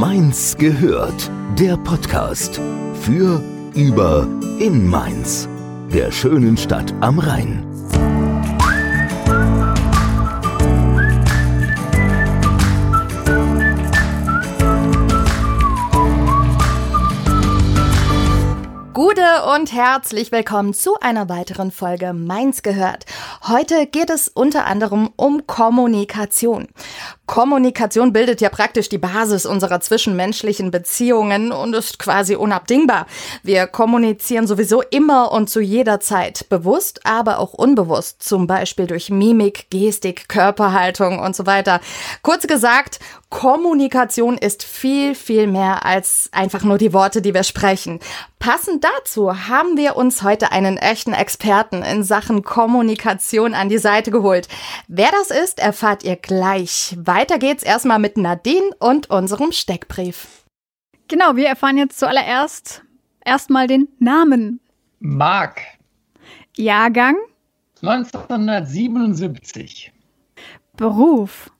Mainz gehört, der Podcast für, über, in Mainz, der schönen Stadt am Rhein. Gute und herzlich willkommen zu einer weiteren Folge Mainz gehört. Heute geht es unter anderem um Kommunikation. Kommunikation bildet ja praktisch die Basis unserer zwischenmenschlichen Beziehungen und ist quasi unabdingbar. Wir kommunizieren sowieso immer und zu jeder Zeit, bewusst, aber auch unbewusst, zum Beispiel durch Mimik, Gestik, Körperhaltung und so weiter. Kurz gesagt, Kommunikation ist viel, viel mehr als einfach nur die Worte, die wir sprechen. Passend dazu haben wir uns heute einen echten Experten in Sachen Kommunikation an die Seite geholt. Wer das ist, erfahrt ihr gleich. Geht's erstmal mit Nadine und unserem Steckbrief. Genau, wir erfahren jetzt zuallererst erstmal den Namen. Marc. Jahrgang. 1977. Beruf.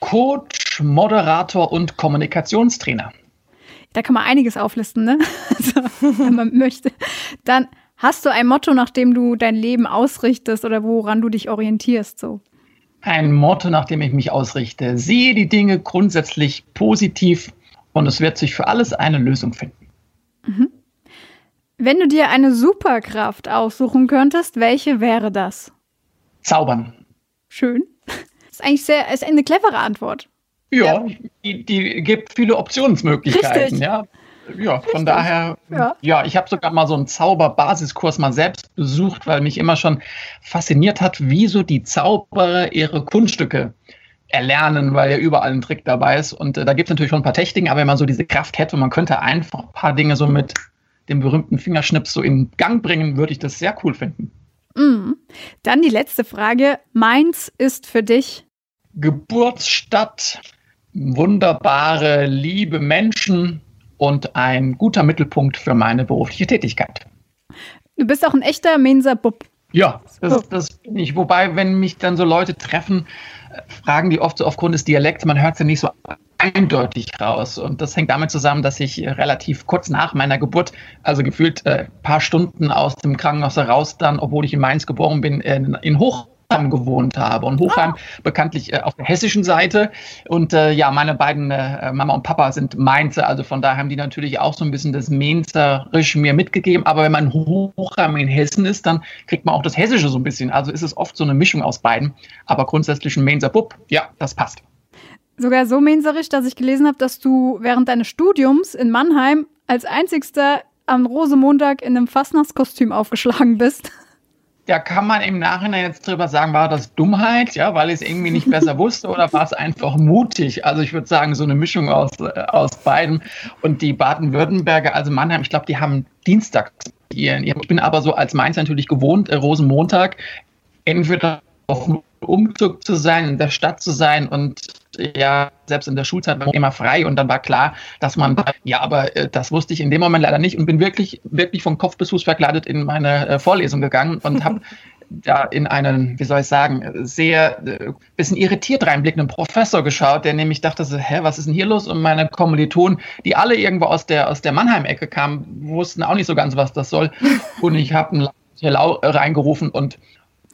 Coach, Moderator und Kommunikationstrainer. Da kann man einiges auflisten, ne? Also, wenn man möchte. Dann hast du ein Motto, nach dem du dein Leben ausrichtest oder woran du dich orientierst, so? Ein Motto, nach dem ich mich ausrichte. Sehe die Dinge grundsätzlich positiv und es wird sich für alles eine Lösung finden. Mhm. Wenn du dir eine Superkraft aussuchen könntest, welche wäre das? Zaubern. Schön. ist eigentlich sehr, ist eine clevere Antwort. Ja, ja. Die, die, gibt viele Optionsmöglichkeiten, Richtig. ja. Ja, Richtig. von daher, Ja. ja, ich habe sogar mal so einen Zauberbasiskurs mal selbst besucht, weil mich immer schon fasziniert hat, wieso die Zauberer ihre Kunststücke erlernen, weil ja überall ein Trick dabei ist. Und äh, da gibt es natürlich schon ein paar Techniken, aber wenn man so diese Kraft hätte und man könnte einfach ein paar Dinge so mit dem berühmten Fingerschnips so in Gang bringen, würde ich das sehr cool finden. Mhm. Dann die letzte Frage. Mainz ist für dich Geburtsstadt, wunderbare, liebe Menschen und ein guter Mittelpunkt für meine berufliche Tätigkeit. Du bist auch ein echter Mensa Bub. Ja, das, das bin ich. Wobei, wenn mich dann so Leute treffen, äh, fragen die oft so aufgrund des Dialekts, man hört es ja nicht so eindeutig raus. Und das hängt damit zusammen, dass ich äh, relativ kurz nach meiner Geburt, also gefühlt ein äh, paar Stunden aus dem Krankenhaus heraus, dann, obwohl ich in Mainz geboren bin, in, in Hochheim gewohnt habe. Und Hochheim bekanntlich äh, auf der hessischen Seite. Und äh, ja, meine beiden äh, Mama und Papa sind Mainzer, also von daher haben die natürlich auch so ein bisschen das Mainzerisch mir mitgegeben. Aber wenn man Hochheim in Hessen ist, dann kriegt man auch das Hessische so ein bisschen. Also ist es oft so eine Mischung aus beiden. Aber grundsätzlich ein Mainzer Bub, ja, das passt. Sogar so menserisch, dass ich gelesen habe, dass du während deines Studiums in Mannheim als einzigster am Rosemontag in einem Fastnachtskostüm aufgeschlagen bist. Da kann man im Nachhinein jetzt drüber sagen, war das Dummheit, ja, weil ich es irgendwie nicht besser wusste oder war es einfach mutig? Also ich würde sagen, so eine Mischung aus, äh, aus beiden. Und die Baden-Württemberger, also Mannheim, ich glaube, die haben Dienstag ihren. Ich bin aber so als Mainz natürlich gewohnt, äh, Rosenmontag, entweder auf Umzug zu sein, in der Stadt zu sein und ja, selbst in der Schulzeit war ich immer frei und dann war klar, dass man, ja, aber äh, das wusste ich in dem Moment leider nicht und bin wirklich, wirklich von Kopf bis Fuß verkleidet in meine äh, Vorlesung gegangen und habe da in einen, wie soll ich sagen, sehr äh, bisschen irritiert reinblickenden Professor geschaut, der nämlich dachte so, hä, was ist denn hier los? Und meine Kommilitonen, die alle irgendwo aus der, aus der Mannheim-Ecke kamen, wussten auch nicht so ganz, was das soll. Und ich habe einen Hello reingerufen und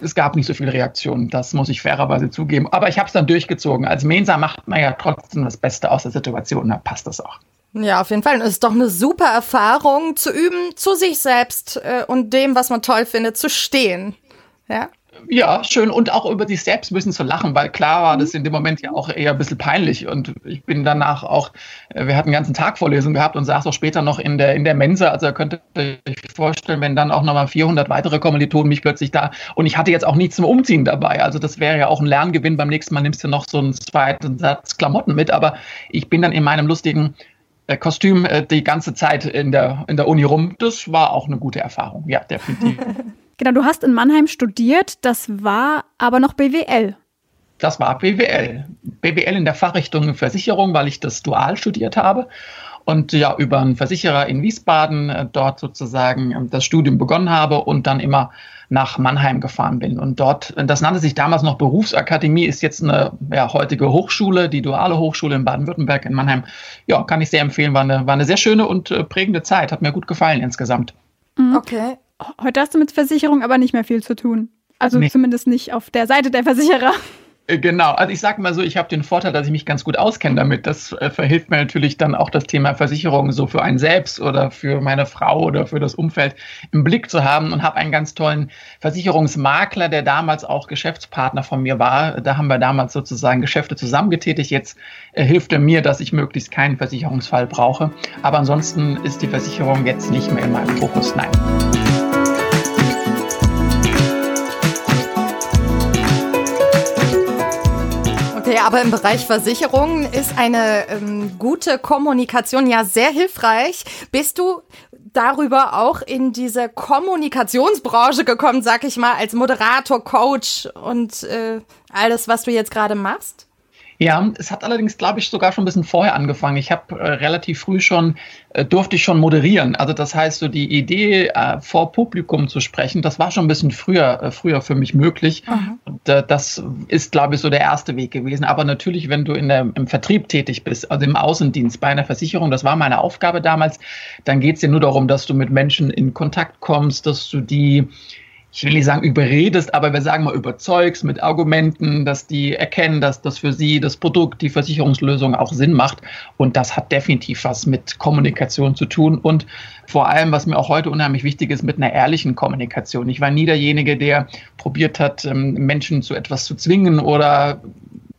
es gab nicht so viele Reaktionen, das muss ich fairerweise zugeben. Aber ich habe es dann durchgezogen. Als Mensa macht man ja trotzdem das Beste aus der Situation, da passt das auch. Ja, auf jeden Fall. Und es ist doch eine super Erfahrung zu üben, zu sich selbst äh, und dem, was man toll findet, zu stehen. Ja. Ja, schön. Und auch über sich selbst ein bisschen zu lachen, weil klar war das in dem Moment ja auch eher ein bisschen peinlich. Und ich bin danach auch, äh, wir hatten den ganzen Tag Vorlesung gehabt und saß auch später noch in der, in der Mensa, also ihr könnt euch vorstellen, wenn dann auch nochmal 400 weitere Kommilitonen mich plötzlich da und ich hatte jetzt auch nichts zum Umziehen dabei, also das wäre ja auch ein Lerngewinn, beim nächsten Mal nimmst du noch so einen zweiten Satz Klamotten mit, aber ich bin dann in meinem lustigen äh, Kostüm äh, die ganze Zeit in der, in der Uni rum, das war auch eine gute Erfahrung, ja, definitiv. Genau, du hast in Mannheim studiert, das war aber noch BWL. Das war BWL. BWL in der Fachrichtung Versicherung, weil ich das dual studiert habe. Und ja, über einen Versicherer in Wiesbaden äh, dort sozusagen äh, das Studium begonnen habe und dann immer nach Mannheim gefahren bin. Und dort, das nannte sich damals noch Berufsakademie, ist jetzt eine ja, heutige Hochschule, die duale Hochschule in Baden-Württemberg in Mannheim. Ja, kann ich sehr empfehlen. War eine, war eine sehr schöne und äh, prägende Zeit. Hat mir gut gefallen insgesamt. Mhm. Okay. Heute hast du mit Versicherung aber nicht mehr viel zu tun. Also nee. zumindest nicht auf der Seite der Versicherer. Äh, genau, also ich sage mal so, ich habe den Vorteil, dass ich mich ganz gut auskenne damit. Das äh, verhilft mir natürlich dann auch das Thema Versicherung so für einen selbst oder für meine Frau oder für das Umfeld im Blick zu haben und habe einen ganz tollen Versicherungsmakler, der damals auch Geschäftspartner von mir war. Da haben wir damals sozusagen Geschäfte zusammengetätigt. Jetzt äh, hilft er mir, dass ich möglichst keinen Versicherungsfall brauche. Aber ansonsten ist die Versicherung jetzt nicht mehr in meinem Fokus. Nein. Aber im Bereich Versicherungen ist eine ähm, gute Kommunikation ja sehr hilfreich. Bist du darüber auch in diese Kommunikationsbranche gekommen, sag ich mal, als Moderator, Coach und äh, alles, was du jetzt gerade machst? Ja, es hat allerdings, glaube ich, sogar schon ein bisschen vorher angefangen. Ich habe äh, relativ früh schon, äh, durfte ich schon moderieren. Also das heißt, so die Idee, äh, vor Publikum zu sprechen, das war schon ein bisschen früher, äh, früher für mich möglich. Mhm. Und äh, das ist, glaube ich, so der erste Weg gewesen. Aber natürlich, wenn du in der, im Vertrieb tätig bist, also im Außendienst bei einer Versicherung, das war meine Aufgabe damals, dann geht es dir nur darum, dass du mit Menschen in Kontakt kommst, dass du die ich will nicht sagen überredest, aber wir sagen mal überzeugst mit Argumenten, dass die erkennen, dass das für sie das Produkt, die Versicherungslösung auch Sinn macht. Und das hat definitiv was mit Kommunikation zu tun und vor allem, was mir auch heute unheimlich wichtig ist, mit einer ehrlichen Kommunikation. Ich war nie derjenige, der probiert hat, ähm, Menschen zu etwas zu zwingen oder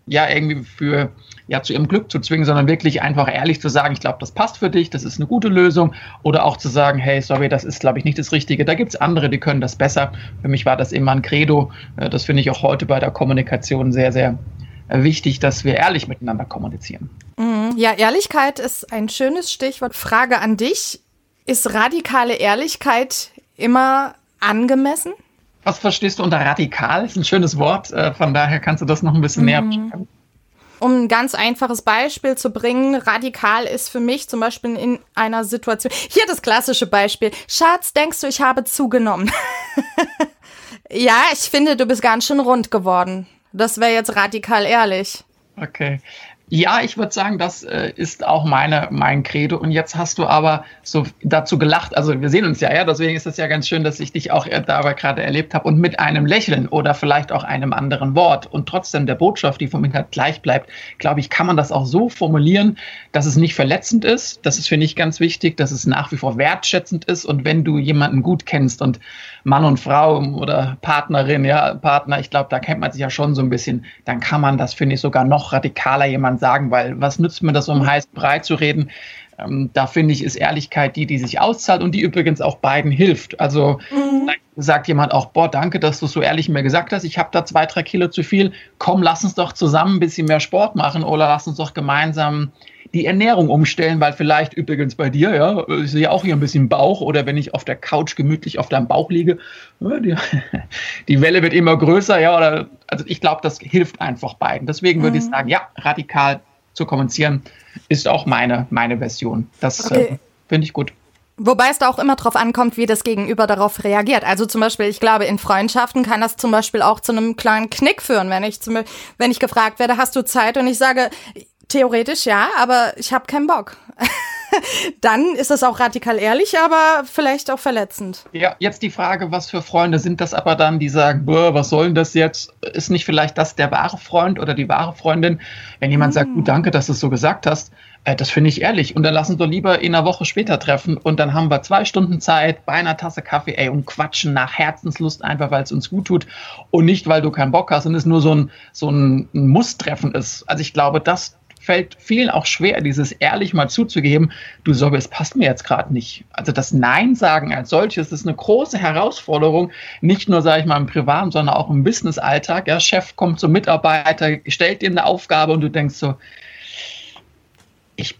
ja irgendwie für ja zu ihrem Glück zu zwingen, sondern wirklich einfach ehrlich zu sagen, ich glaube, das passt für dich, das ist eine gute Lösung. Oder auch zu sagen, hey, sorry, das ist, glaube ich, nicht das Richtige. Da gibt es andere, die können das besser. Für mich war das immer ein Credo. Äh, das finde ich auch heute bei der Kommunikation sehr, sehr äh, wichtig, dass wir ehrlich miteinander kommunizieren. Mhm. Ja, Ehrlichkeit ist ein schönes Stichwort. Frage an dich. Ist radikale Ehrlichkeit immer angemessen? Was verstehst du unter radikal? Das ist ein schönes Wort. Äh, von daher kannst du das noch ein bisschen mhm. näher beschreiben. Um ein ganz einfaches Beispiel zu bringen, radikal ist für mich zum Beispiel in einer Situation. Hier das klassische Beispiel. Schatz, denkst du, ich habe zugenommen? ja, ich finde, du bist ganz schön rund geworden. Das wäre jetzt radikal ehrlich. Okay. Ja, ich würde sagen, das äh, ist auch meine, mein Credo. Und jetzt hast du aber so dazu gelacht. Also wir sehen uns ja, ja. Deswegen ist es ja ganz schön, dass ich dich auch dabei gerade erlebt habe und mit einem Lächeln oder vielleicht auch einem anderen Wort und trotzdem der Botschaft, die vom Inhalt gleich bleibt, glaube ich, kann man das auch so formulieren, dass es nicht verletzend ist. Das ist, finde ich, ganz wichtig, dass es nach wie vor wertschätzend ist. Und wenn du jemanden gut kennst und Mann und Frau oder Partnerin, ja, Partner, ich glaube, da kennt man sich ja schon so ein bisschen, dann kann man das, finde ich, sogar noch radikaler sagen, weil was nützt mir das, um heiß breit zu reden? Ähm, da finde ich, ist Ehrlichkeit die, die sich auszahlt und die übrigens auch beiden hilft. Also mhm. sagt jemand auch, boah, danke, dass du so ehrlich mir gesagt hast, ich habe da zwei, drei Kilo zu viel. Komm, lass uns doch zusammen ein bisschen mehr Sport machen oder lass uns doch gemeinsam die Ernährung umstellen, weil vielleicht übrigens bei dir, ja, ich sehe auch hier ein bisschen Bauch oder wenn ich auf der Couch gemütlich auf deinem Bauch liege, die, die Welle wird immer größer, ja, oder, also ich glaube, das hilft einfach beiden. Deswegen würde mhm. ich sagen, ja, radikal zu kommunizieren ist auch meine, meine Version. Das okay. äh, finde ich gut. Wobei es da auch immer drauf ankommt, wie das Gegenüber darauf reagiert. Also zum Beispiel, ich glaube, in Freundschaften kann das zum Beispiel auch zu einem kleinen Knick führen, wenn ich zum, wenn ich gefragt werde, hast du Zeit? Und ich sage, Theoretisch ja, aber ich habe keinen Bock. Dann ist das auch radikal ehrlich, aber vielleicht auch verletzend. Ja, jetzt die Frage, was für Freunde sind das aber dann, die sagen, was soll denn das jetzt? Ist nicht vielleicht das der wahre Freund oder die wahre Freundin? Wenn jemand hm. sagt, gut, danke, dass du es so gesagt hast, äh, das finde ich ehrlich. Und dann lassen wir lieber in einer Woche später treffen und dann haben wir zwei Stunden Zeit bei einer Tasse Kaffee, ey, und quatschen nach Herzenslust einfach, weil es uns gut tut und nicht, weil du keinen Bock hast und es nur so ein, so ein Muss-Treffen ist. Also ich glaube, das fällt vielen auch schwer, dieses ehrlich mal zuzugeben, du Sorge, es passt mir jetzt gerade nicht. Also das Nein sagen als solches ist eine große Herausforderung, nicht nur, sage ich mal, im privaten, sondern auch im Business-Alltag. Ja, Chef kommt zum Mitarbeiter, stellt ihm eine Aufgabe und du denkst so, ich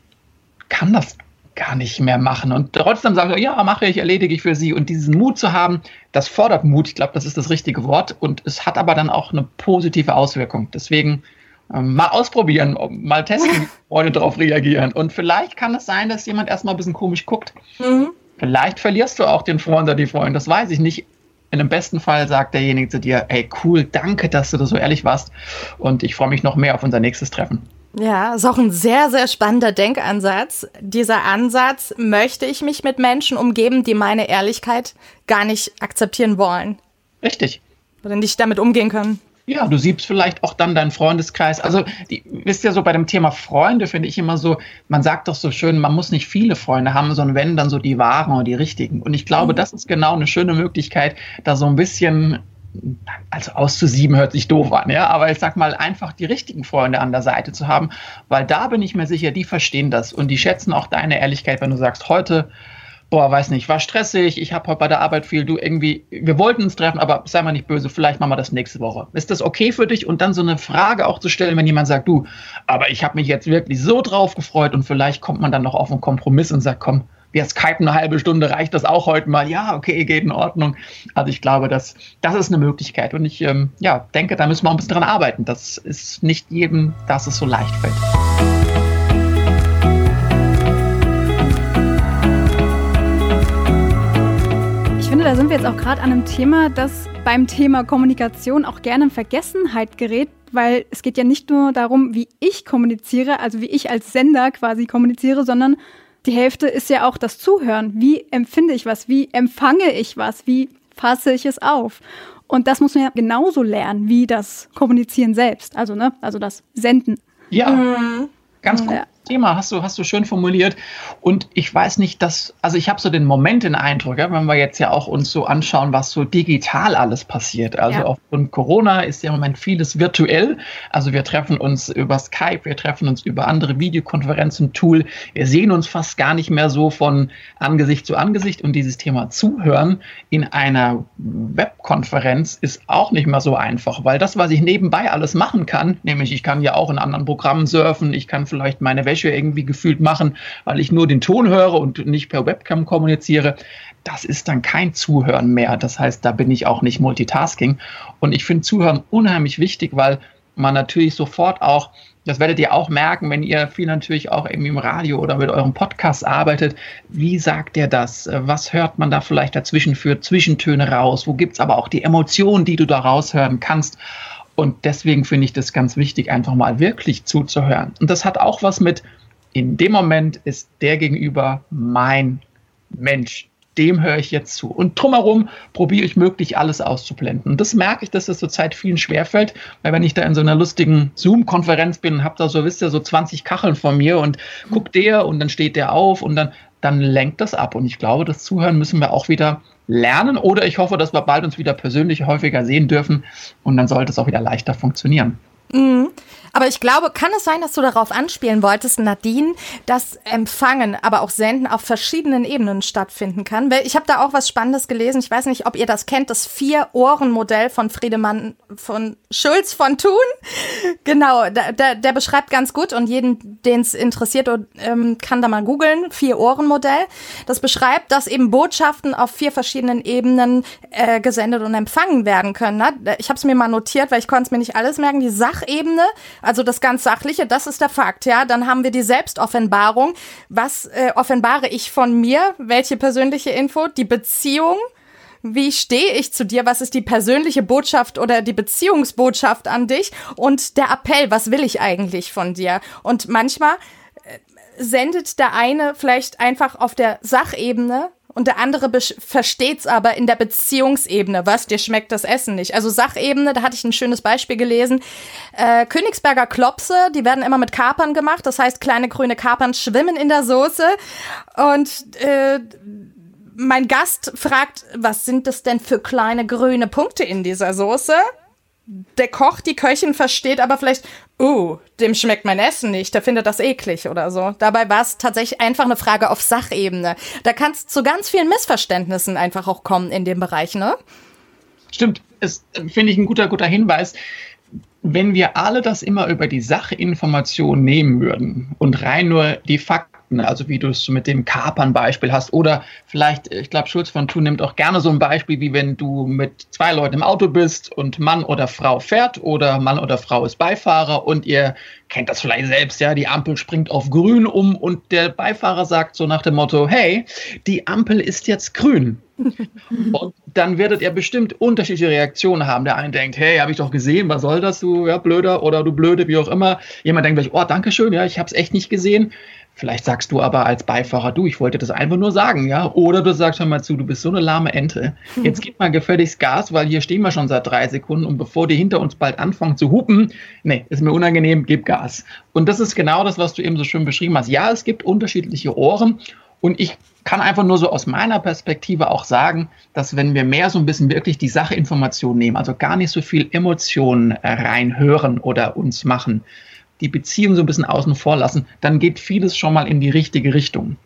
kann das gar nicht mehr machen. Und trotzdem sagst du, ja, mache ich, erledige ich für sie. Und diesen Mut zu haben, das fordert Mut. Ich glaube, das ist das richtige Wort. Und es hat aber dann auch eine positive Auswirkung. Deswegen mal ausprobieren, mal testen, wie Freunde darauf reagieren. Und vielleicht kann es sein, dass jemand erstmal ein bisschen komisch guckt. Mhm. Vielleicht verlierst du auch den Freund oder die Freundin, das weiß ich nicht. in dem besten Fall sagt derjenige zu dir, hey cool, danke, dass du da so ehrlich warst und ich freue mich noch mehr auf unser nächstes Treffen. Ja, ist auch ein sehr, sehr spannender Denkansatz. Dieser Ansatz, möchte ich mich mit Menschen umgeben, die meine Ehrlichkeit gar nicht akzeptieren wollen. Richtig. Oder nicht damit umgehen können. Ja, du siehst vielleicht auch dann deinen Freundeskreis. Also, die, wisst ihr so, bei dem Thema Freunde finde ich immer so, man sagt doch so schön, man muss nicht viele Freunde haben, sondern wenn, dann so die wahren oder die richtigen. Und ich glaube, mhm. das ist genau eine schöne Möglichkeit, da so ein bisschen also auszusieben hört sich doof an, ja, aber ich sag mal, einfach die richtigen Freunde an der Seite zu haben, weil da bin ich mir sicher, die verstehen das und die schätzen auch deine Ehrlichkeit, wenn du sagst, heute boah, weiß nicht, war stressig, ich habe heute bei der Arbeit viel, du irgendwie, wir wollten uns treffen, aber sei mal nicht böse, vielleicht machen wir das nächste Woche. Ist das okay für dich? Und dann so eine Frage auch zu stellen, wenn jemand sagt, du, aber ich habe mich jetzt wirklich so drauf gefreut und vielleicht kommt man dann noch auf einen Kompromiss und sagt, komm, wir skypen eine halbe Stunde, reicht das auch heute mal? Ja, okay, geht in Ordnung. Also ich glaube, das, das ist eine Möglichkeit und ich ähm, ja, denke, da müssen wir auch ein bisschen dran arbeiten. Das ist nicht jedem, dass es so leicht fällt. Da sind wir jetzt auch gerade an einem Thema, das beim Thema Kommunikation auch gerne in Vergessenheit gerät, weil es geht ja nicht nur darum, wie ich kommuniziere, also wie ich als Sender quasi kommuniziere, sondern die Hälfte ist ja auch das Zuhören. Wie empfinde ich was? Wie empfange ich was? Wie fasse ich es auf? Und das muss man ja genauso lernen wie das Kommunizieren selbst, also ne, also das Senden. Ja, mhm. ganz gut. Ja. Thema hast du, hast du schön formuliert. Und ich weiß nicht, dass, also ich habe so den Moment den Eindruck, ja, wenn wir jetzt ja auch uns so anschauen, was so digital alles passiert. Also ja. aufgrund Corona ist ja im Moment vieles virtuell. Also wir treffen uns über Skype, wir treffen uns über andere Videokonferenzen, Tool. Wir sehen uns fast gar nicht mehr so von Angesicht zu Angesicht. Und dieses Thema Zuhören in einer Webkonferenz ist auch nicht mehr so einfach, weil das, was ich nebenbei alles machen kann, nämlich ich kann ja auch in anderen Programmen surfen, ich kann vielleicht meine Wäsche Wäsche irgendwie gefühlt machen, weil ich nur den Ton höre und nicht per Webcam kommuniziere. Das ist dann kein Zuhören mehr. Das heißt, da bin ich auch nicht Multitasking. Und ich finde Zuhören unheimlich wichtig, weil man natürlich sofort auch, das werdet ihr auch merken, wenn ihr viel natürlich auch irgendwie im Radio oder mit eurem Podcast arbeitet, wie sagt ihr das? Was hört man da vielleicht dazwischen für Zwischentöne raus? Wo gibt es aber auch die Emotionen, die du da raushören kannst? Und deswegen finde ich das ganz wichtig, einfach mal wirklich zuzuhören. Und das hat auch was mit, in dem Moment ist der Gegenüber mein Mensch. Dem höre ich jetzt zu. Und drumherum probiere ich möglich alles auszublenden. Und das merke ich, dass das zurzeit vielen schwerfällt, weil wenn ich da in so einer lustigen Zoom-Konferenz bin, habe da so, wisst ihr, so 20 Kacheln von mir und guckt der und dann steht der auf und dann, dann lenkt das ab. Und ich glaube, das Zuhören müssen wir auch wieder lernen oder ich hoffe, dass wir bald uns wieder persönlich häufiger sehen dürfen und dann sollte es auch wieder leichter funktionieren. Mhm. Aber ich glaube, kann es sein, dass du darauf anspielen wolltest, Nadine, dass Empfangen, aber auch Senden auf verschiedenen Ebenen stattfinden kann? Ich habe da auch was Spannendes gelesen. Ich weiß nicht, ob ihr das kennt, das Vier-Ohren-Modell von Friedemann von Schulz von Thun. Genau, der, der beschreibt ganz gut und jeden, den es interessiert, ähm, kann da mal googeln. Vier-Ohren-Modell. Das beschreibt, dass eben Botschaften auf vier verschiedenen Ebenen äh, gesendet und empfangen werden können. Ne? Ich habe es mir mal notiert, weil ich konnte es mir nicht alles merken. Die Sachebene, also das ganz Sachliche, das ist der Fakt, ja. Dann haben wir die Selbstoffenbarung. Was äh, offenbare ich von mir? Welche persönliche Info? Die Beziehung. Wie stehe ich zu dir? Was ist die persönliche Botschaft oder die Beziehungsbotschaft an dich? Und der Appell, was will ich eigentlich von dir? Und manchmal äh, sendet der eine vielleicht einfach auf der Sachebene und der andere versteht's aber in der Beziehungsebene. Was, dir schmeckt das Essen nicht. Also Sachebene, da hatte ich ein schönes Beispiel gelesen. Äh, Königsberger Klopse, die werden immer mit Kapern gemacht. Das heißt, kleine grüne Kapern schwimmen in der Soße. Und äh, mein Gast fragt, was sind das denn für kleine grüne Punkte in dieser Soße? Der Koch, die Köchin versteht aber vielleicht, oh, dem schmeckt mein Essen nicht, der findet das eklig oder so. Dabei war es tatsächlich einfach eine Frage auf Sachebene. Da kann es zu ganz vielen Missverständnissen einfach auch kommen in dem Bereich, ne? Stimmt, das finde ich ein guter, guter Hinweis. Wenn wir alle das immer über die Sachinformation nehmen würden und rein nur die Fakten Fakten, also wie du es mit dem Kapern-Beispiel hast. Oder vielleicht, ich glaube, Schulz von Thun nimmt auch gerne so ein Beispiel, wie wenn du mit zwei Leuten im Auto bist und Mann oder Frau fährt oder Mann oder Frau ist Beifahrer und ihr kennt das vielleicht selbst, ja, die Ampel springt auf grün um und der Beifahrer sagt so nach dem Motto, hey, die Ampel ist jetzt grün. Und dann werdet ihr bestimmt unterschiedliche Reaktionen haben. Der eine denkt, hey, habe ich doch gesehen, was soll das, du ja, Blöder oder du Blöde, wie auch immer. Jemand denkt gleich, oh, danke schön, ja, ich habe es echt nicht gesehen. Vielleicht sagst du aber als Beifahrer, du, ich wollte das einfach nur sagen, ja. Oder du sagst schon mal zu, du bist so eine lahme Ente. Jetzt gib mal gefälligst Gas, weil hier stehen wir schon seit drei Sekunden und bevor die hinter uns bald anfangen zu hupen, nee, ist mir unangenehm, gib Gas. Und das ist genau das, was du eben so schön beschrieben hast. Ja, es gibt unterschiedliche Ohren und ich kann einfach nur so aus meiner Perspektive auch sagen, dass wenn wir mehr so ein bisschen wirklich die Sachinformation nehmen, also gar nicht so viel Emotionen reinhören oder uns machen, die Beziehung so ein bisschen außen vor lassen, dann geht vieles schon mal in die richtige Richtung.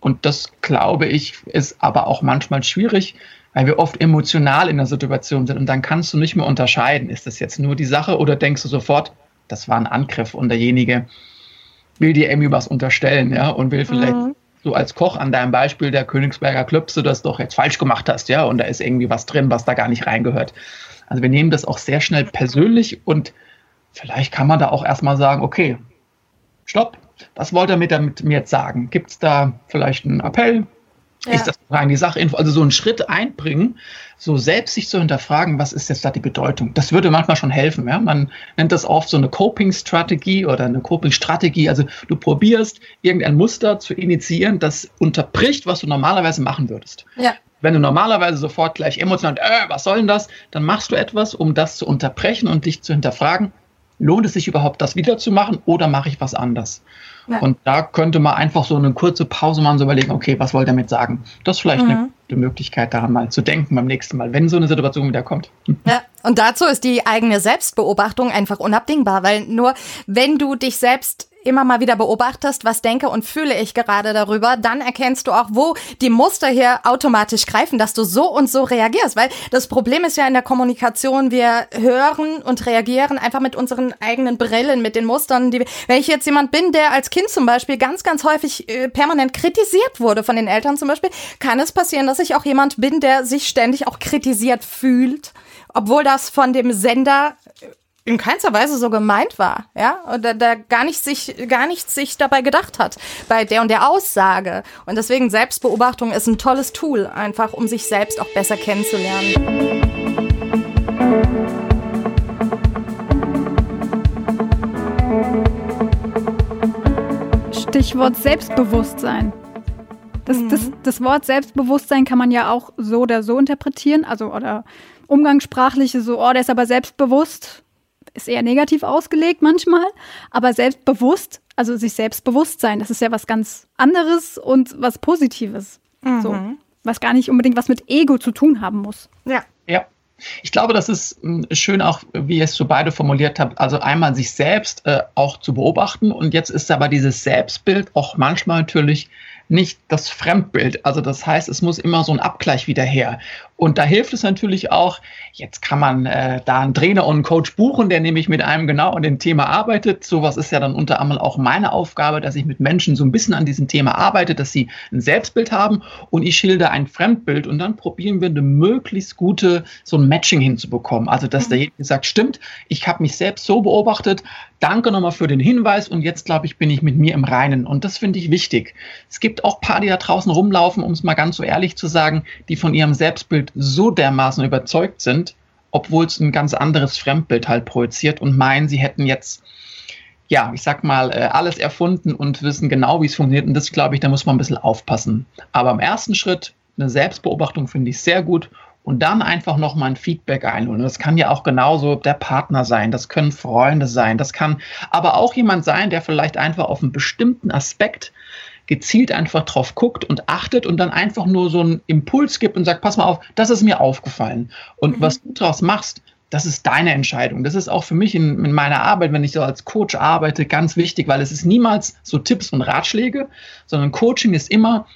Und das, glaube ich, ist aber auch manchmal schwierig, weil wir oft emotional in der Situation sind und dann kannst du nicht mehr unterscheiden, ist das jetzt nur die Sache oder denkst du sofort, das war ein Angriff und derjenige will dir irgendwie was unterstellen, ja, und will vielleicht mhm. so als Koch an deinem Beispiel der Königsberger Klöpse das doch jetzt falsch gemacht hast, ja, und da ist irgendwie was drin, was da gar nicht reingehört. Also wir nehmen das auch sehr schnell persönlich und vielleicht kann man da auch erstmal sagen, okay, stopp, was wollt ihr mit, damit mir jetzt sagen? Gibt es da vielleicht einen Appell? Ja. Ist das rein die Sachinfo? Also so einen Schritt einbringen, so selbst sich zu hinterfragen, was ist jetzt da die Bedeutung? Das würde manchmal schon helfen. Ja? Man nennt das oft so eine Coping-Strategie oder eine Coping-Strategie. Also du probierst irgendein Muster zu initiieren, das unterbricht, was du normalerweise machen würdest. Ja. Wenn du normalerweise sofort gleich emotional, äh, was soll denn das? Dann machst du etwas, um das zu unterbrechen und dich zu hinterfragen, lohnt es sich überhaupt, das wiederzumachen oder mache ich was anders? Ja. Und da könnte man einfach so eine kurze Pause machen, so überlegen, okay, was wollt ihr damit sagen? Das ist vielleicht mhm. eine gute Möglichkeit, daran mal zu denken beim nächsten Mal, wenn so eine Situation wieder kommt. Ja, und dazu ist die eigene Selbstbeobachtung einfach unabdingbar, weil nur wenn du dich selbst immer mal wieder beobachtest, was denke und fühle ich gerade darüber, dann erkennst du auch, wo die Muster hier automatisch greifen, dass du so und so reagierst. Weil das Problem ist ja in der Kommunikation, wir hören und reagieren einfach mit unseren eigenen Brillen, mit den Mustern, die wenn ich jetzt jemand bin, der als Kind zum Beispiel ganz, ganz häufig äh, permanent kritisiert wurde von den Eltern zum Beispiel, kann es passieren, dass ich auch jemand bin, der sich ständig auch kritisiert fühlt, obwohl das von dem Sender in keinster Weise so gemeint war, ja, oder da gar nicht sich, gar nichts sich dabei gedacht hat bei der und der Aussage. Und deswegen Selbstbeobachtung ist ein tolles Tool, einfach um sich selbst auch besser kennenzulernen. Stichwort Selbstbewusstsein. Das, mhm. das, das Wort Selbstbewusstsein kann man ja auch so oder so interpretieren, also oder umgangssprachliche so, oh, der ist aber selbstbewusst ist eher negativ ausgelegt manchmal, aber selbstbewusst, also sich selbstbewusst sein, das ist ja was ganz anderes und was Positives. Mhm. So, was gar nicht unbedingt was mit Ego zu tun haben muss. Ja. Ja. Ich glaube, das ist hm, schön auch, wie ihr es so beide formuliert habt. Also einmal sich selbst äh, auch zu beobachten und jetzt ist aber dieses Selbstbild auch manchmal natürlich nicht das Fremdbild. Also das heißt, es muss immer so ein Abgleich wieder her. Und da hilft es natürlich auch, jetzt kann man äh, da einen Trainer und einen Coach buchen, der nämlich mit einem genau an dem Thema arbeitet. Sowas ist ja dann unter anderem auch meine Aufgabe, dass ich mit Menschen so ein bisschen an diesem Thema arbeite, dass sie ein Selbstbild haben und ich schilder ein Fremdbild und dann probieren wir eine möglichst gute, so ein Matching hinzubekommen. Also dass mhm. derjenige sagt, stimmt, ich habe mich selbst so beobachtet, danke nochmal für den Hinweis und jetzt glaube ich, bin ich mit mir im Reinen. Und das finde ich wichtig. Es gibt auch paar, die da draußen rumlaufen, um es mal ganz so ehrlich zu sagen, die von ihrem Selbstbild Fremdbild so dermaßen überzeugt sind, obwohl es ein ganz anderes Fremdbild halt projiziert und meinen, sie hätten jetzt, ja, ich sag mal, äh, alles erfunden und wissen genau, wie es funktioniert. Und das, glaube ich, da muss man ein bisschen aufpassen. Aber im ersten Schritt, eine Selbstbeobachtung finde ich sehr gut und dann einfach nochmal ein Feedback einholen. Das kann ja auch genauso der Partner sein, das können Freunde sein, das kann aber auch jemand sein, der vielleicht einfach auf einen bestimmten Aspekt gezielt einfach drauf guckt und achtet und dann einfach nur so einen Impuls gibt und sagt, pass mal auf, das ist mir aufgefallen. Und mhm. was du daraus machst, das ist deine Entscheidung. Das ist auch für mich in, in, meiner Arbeit, wenn ich so als Coach arbeite, ganz wichtig, weil es ist niemals so Tipps und Ratschläge, sondern Coaching ist immer,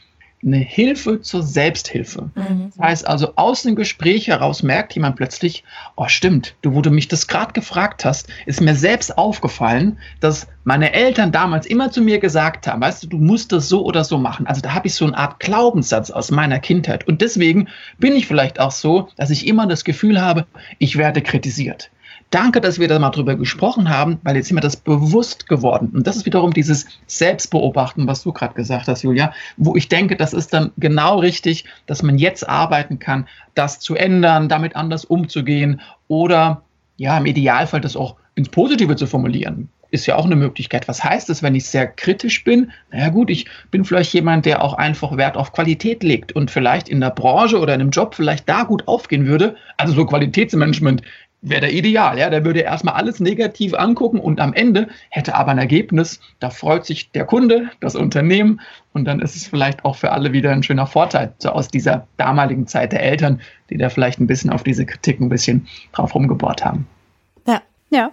eine Hilfe zur Selbsthilfe. Mhm. Das heißt also, aus dem Gespräch heraus merkt jemand plötzlich, oh stimmt, du, wo du mich das gerade gefragt hast, ist mir selbst aufgefallen, dass meine Eltern damals immer zu mir gesagt haben, weißt du, du musst das so oder so machen. Also da habe ich so eine Art Glaubenssatz aus meiner Kindheit. Und deswegen bin ich vielleicht auch so, dass ich immer das Gefühl habe, ich werde kritisiert danke, dass wir da mal drüber gesprochen haben, weil jetzt ist mir das bewusst geworden. Und das ist wiederum dieses Selbstbeobachten, was du gerade gesagt hast, Julia, wo ich denke, das ist dann genau richtig, dass man jetzt arbeiten kann, das zu ändern, damit anders umzugehen oder ja, im Idealfall das auch ins Positive zu formulieren ist ja auch eine Möglichkeit. Was heißt das, wenn ich sehr kritisch bin? Naja gut, ich bin vielleicht jemand, der auch einfach Wert auf Qualität legt und vielleicht in der Branche oder in einem Job vielleicht da gut aufgehen würde. Also so Qualitätsmanagement wäre der ideal. Ja, der würde erstmal alles negativ angucken und am Ende hätte aber ein Ergebnis. Da freut sich der Kunde, das Unternehmen und dann ist es vielleicht auch für alle wieder ein schöner Vorteil. So aus dieser damaligen Zeit der Eltern, die da vielleicht ein bisschen auf diese Kritik ein bisschen drauf rumgebohrt haben. Ja, ja.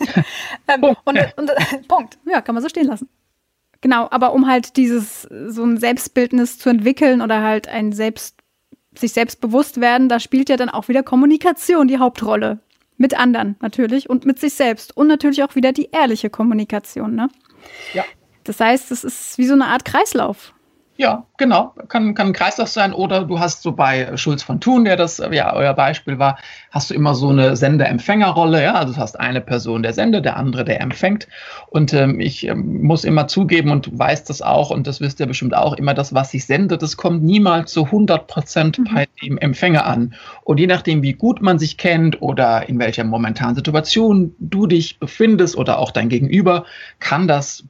ähm, Punkt. Und, und, Punkt. Ja, kann man so stehen lassen. Genau, aber um halt dieses, so ein Selbstbildnis zu entwickeln oder halt ein Selbst, sich selbst bewusst werden, da spielt ja dann auch wieder Kommunikation die Hauptrolle. Mit anderen natürlich und mit sich selbst. Und natürlich auch wieder die ehrliche Kommunikation, ne? Ja. Das heißt, es ist wie so eine Art Kreislauf. Ja, genau. Kann, kann ein Kreislauf sein oder du hast so bei Schulz von Thun, der das ja euer Beispiel war, hast du immer so eine Sender-Empfänger-Rolle. Ja, also du hast eine Person der Sender, der andere der empfängt. Und ähm, ich ähm, muss immer zugeben und du weißt das auch und das wisst ihr bestimmt auch, immer das, was ich sende, das kommt niemals zu 100 Prozent mhm. bei dem Empfänger an. Und je nachdem, wie gut man sich kennt oder in welcher momentanen Situation du dich befindest oder auch dein Gegenüber, kann das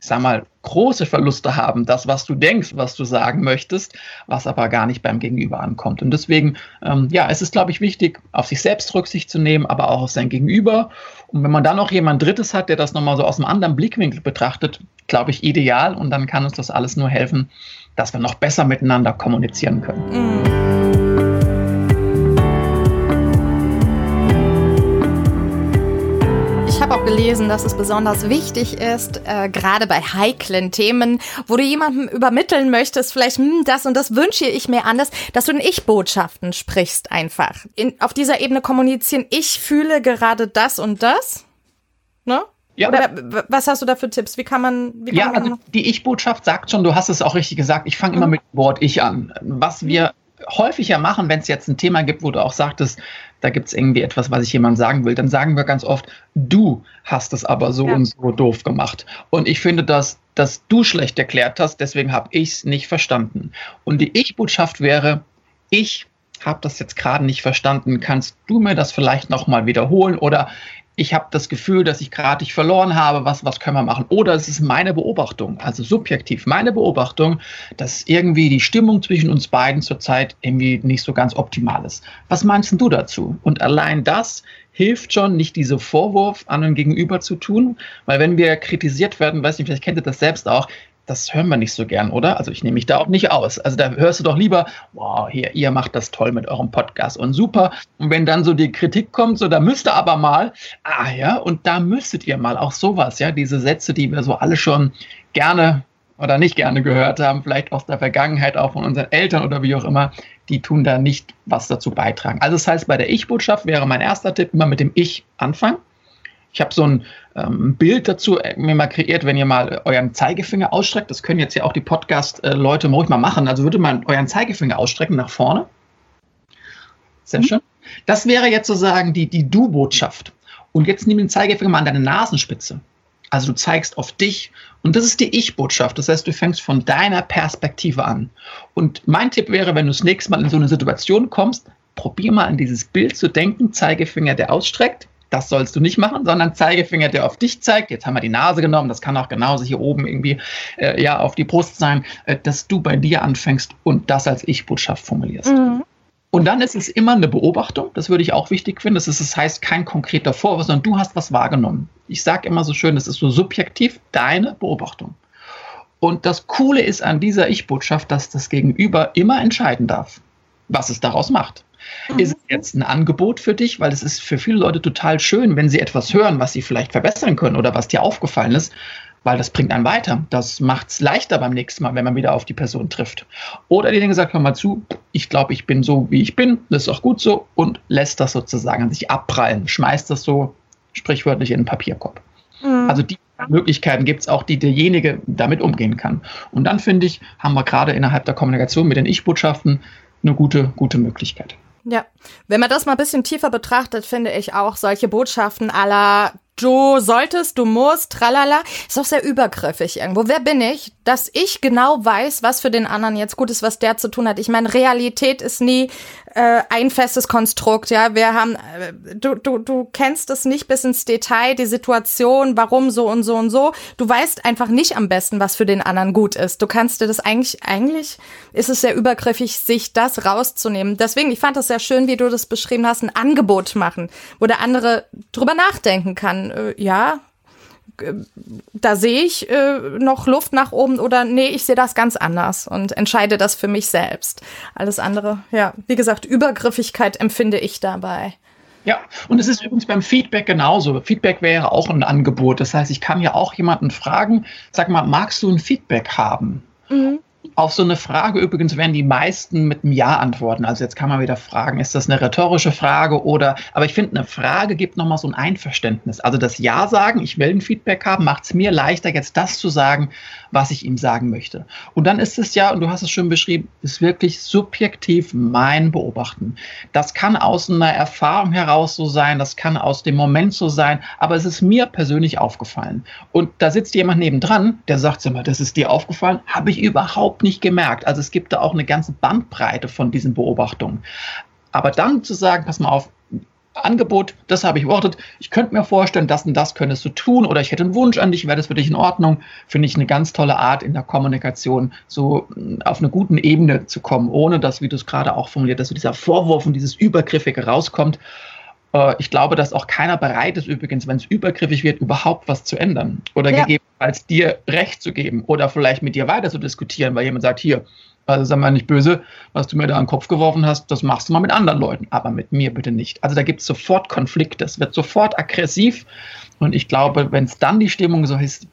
ich sag mal, große Verluste haben, das, was du denkst, was du sagen möchtest, was aber gar nicht beim Gegenüber ankommt. Und deswegen, ähm, ja, es ist, glaube ich, wichtig, auf sich selbst Rücksicht zu nehmen, aber auch auf sein Gegenüber. Und wenn man dann noch jemand Drittes hat, der das nochmal so aus einem anderen Blickwinkel betrachtet, glaube ich, ideal. Und dann kann uns das alles nur helfen, dass wir noch besser miteinander kommunizieren können. Mhm. Gelesen, dass es besonders wichtig ist, äh, gerade bei heiklen Themen, wo du jemandem übermitteln möchtest, vielleicht hm, das und das wünsche ich mir anders, dass du in Ich-Botschaften sprichst einfach. In, auf dieser Ebene kommunizieren, ich fühle gerade das und das. Ne? Ja. Oder was hast du da für Tipps? Wie kann man. Wie kann ja, man also die Ich-Botschaft sagt schon, du hast es auch richtig gesagt, ich fange mhm. immer mit dem Wort Ich an. Was wir häufiger machen, wenn es jetzt ein Thema gibt, wo du auch sagtest, da gibt es irgendwie etwas, was ich jemand sagen will, dann sagen wir ganz oft, du hast es aber so ja. und so doof gemacht. Und ich finde, dass, dass du schlecht erklärt hast, deswegen habe ich es nicht verstanden. Und die Ich-Botschaft wäre, ich habe das jetzt gerade nicht verstanden. Kannst du mir das vielleicht nochmal wiederholen? Oder ich habe das Gefühl, dass ich gerade dich verloren habe, was, was können wir machen? Oder es ist meine Beobachtung, also subjektiv meine Beobachtung, dass irgendwie die Stimmung zwischen uns beiden zurzeit irgendwie nicht so ganz optimal ist. Was meinst du dazu? Und allein das hilft schon, nicht diese Vorwurf an den Gegenüber zu tun, weil wenn wir kritisiert werden, weiß nicht, vielleicht kennt ihr das selbst auch, das hören wir nicht so gern, oder? Also ich nehme mich da auch nicht aus. Also da hörst du doch lieber, wow, hier, ihr macht das toll mit eurem Podcast und super. Und wenn dann so die Kritik kommt, so da müsst ihr aber mal, ah ja, und da müsstet ihr mal auch sowas, ja, diese Sätze, die wir so alle schon gerne oder nicht gerne gehört haben, vielleicht aus der Vergangenheit auch von unseren Eltern oder wie auch immer, die tun da nicht was dazu beitragen. Also das heißt, bei der Ich-Botschaft wäre mein erster Tipp immer mit dem Ich anfangen. Ich habe so ein ähm, Bild dazu äh, mir mal kreiert, wenn ihr mal euren Zeigefinger ausstreckt. Das können jetzt ja auch die Podcast-Leute ruhig mal machen. Also würde man euren Zeigefinger ausstrecken nach vorne. Sehr mhm. schön. Das wäre jetzt sozusagen die, die Du-Botschaft. Und jetzt nimm den Zeigefinger mal an deine Nasenspitze. Also du zeigst auf dich und das ist die Ich-Botschaft. Das heißt, du fängst von deiner Perspektive an. Und mein Tipp wäre, wenn du das nächste Mal in so eine Situation kommst, probier mal an dieses Bild zu denken, Zeigefinger, der ausstreckt das sollst du nicht machen, sondern Zeigefinger, der auf dich zeigt. Jetzt haben wir die Nase genommen, das kann auch genauso hier oben irgendwie äh, ja auf die Brust sein, äh, dass du bei dir anfängst und das als Ich-Botschaft formulierst. Mhm. Und dann ist es immer eine Beobachtung, das würde ich auch wichtig finden. Das, ist, das heißt kein konkreter Vorwurf, sondern du hast was wahrgenommen. Ich sage immer so schön, das ist so subjektiv deine Beobachtung. Und das Coole ist an dieser Ich-Botschaft, dass das Gegenüber immer entscheiden darf, was es daraus macht. Mhm. Ist es jetzt ein Angebot für dich? Weil es ist für viele Leute total schön, wenn sie etwas hören, was sie vielleicht verbessern können oder was dir aufgefallen ist, weil das bringt einen weiter. Das macht es leichter beim nächsten Mal, wenn man wieder auf die Person trifft. Oder die dann gesagt, hör mal zu, ich glaube, ich bin so, wie ich bin, das ist auch gut so und lässt das sozusagen an sich abprallen, schmeißt das so sprichwörtlich in den Papierkorb. Mhm. Also die Möglichkeiten gibt es auch, die derjenige damit umgehen kann. Und dann finde ich, haben wir gerade innerhalb der Kommunikation mit den Ich-Botschaften eine gute, gute Möglichkeit. Ja, wenn man das mal ein bisschen tiefer betrachtet, finde ich auch solche Botschaften aller du solltest, du musst, tralala, ist auch sehr übergriffig irgendwo. Wer bin ich, dass ich genau weiß, was für den anderen jetzt gut ist, was der zu tun hat? Ich meine, Realität ist nie äh, ein festes Konstrukt, ja. Wir haben, äh, du, du, du kennst es nicht bis ins Detail, die Situation, warum so und so und so. Du weißt einfach nicht am besten, was für den anderen gut ist. Du kannst dir das eigentlich, eigentlich ist es sehr übergriffig, sich das rauszunehmen. Deswegen, ich fand es sehr schön, wie du das beschrieben hast, ein Angebot machen, wo der andere drüber nachdenken kann. Äh, ja, da sehe ich äh, noch Luft nach oben oder nee, ich sehe das ganz anders und entscheide das für mich selbst. Alles andere, ja, wie gesagt, Übergriffigkeit empfinde ich dabei. Ja, und es ist übrigens beim Feedback genauso. Feedback wäre auch ein Angebot. Das heißt, ich kann ja auch jemanden fragen, sag mal, magst du ein Feedback haben? Mhm. Auf so eine Frage übrigens werden die meisten mit einem Ja antworten. Also jetzt kann man wieder fragen, ist das eine rhetorische Frage oder, aber ich finde, eine Frage gibt nochmal so ein Einverständnis. Also das Ja sagen, ich will ein Feedback haben, macht es mir leichter, jetzt das zu sagen, was ich ihm sagen möchte. Und dann ist es ja, und du hast es schon beschrieben, ist wirklich subjektiv mein Beobachten. Das kann aus einer Erfahrung heraus so sein, das kann aus dem Moment so sein, aber es ist mir persönlich aufgefallen. Und da sitzt jemand nebendran, der sagt, sag mal, das ist dir aufgefallen, habe ich überhaupt nicht gemerkt. Also es gibt da auch eine ganze Bandbreite von diesen Beobachtungen. Aber dann zu sagen, pass mal auf, Angebot, das habe ich beobachtet. Ich könnte mir vorstellen, das und das könntest du tun oder ich hätte einen Wunsch an dich, wäre das für dich in Ordnung? Finde ich eine ganz tolle Art in der Kommunikation, so mm, auf eine guten Ebene zu kommen, ohne dass, wie du es gerade auch formuliert hast, so dieser Vorwurf und dieses Übergriffige rauskommt. Äh, ich glaube, dass auch keiner bereit ist, übrigens, wenn es übergriffig wird, überhaupt was zu ändern oder ja. gegebenenfalls dir Recht zu geben oder vielleicht mit dir weiter zu diskutieren, weil jemand sagt, hier, also sagen wir nicht böse, was du mir da an den Kopf geworfen hast, das machst du mal mit anderen Leuten, aber mit mir bitte nicht. Also da gibt es sofort Konflikte, es wird sofort aggressiv und ich glaube, wenn es dann die Stimmung so ist,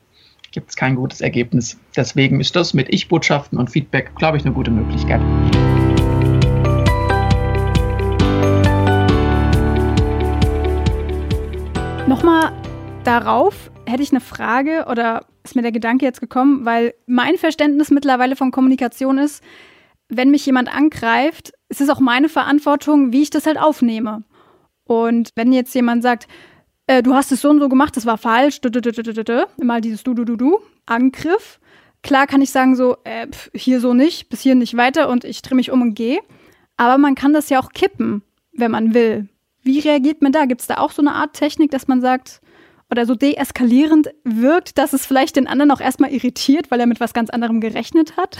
gibt es kein gutes Ergebnis. Deswegen ist das mit Ich-Botschaften und Feedback, glaube ich, eine gute Möglichkeit. Nochmal darauf hätte ich eine Frage oder ist mir der Gedanke jetzt gekommen, weil mein Verständnis mittlerweile von Kommunikation ist, wenn mich jemand angreift, ist es auch meine Verantwortung, wie ich das halt aufnehme. Und wenn jetzt jemand sagt, äh, du hast es so und so gemacht, das war falsch, du, du, du, mal dieses du, du, du, du, Angriff. Klar kann ich sagen so, äh, pf, hier so nicht, bis hier nicht weiter und ich drehe mich um und gehe. Aber man kann das ja auch kippen, wenn man will. Wie reagiert man da? Gibt es da auch so eine Art Technik, dass man sagt, oder so deeskalierend wirkt, dass es vielleicht den anderen auch erstmal irritiert, weil er mit was ganz anderem gerechnet hat?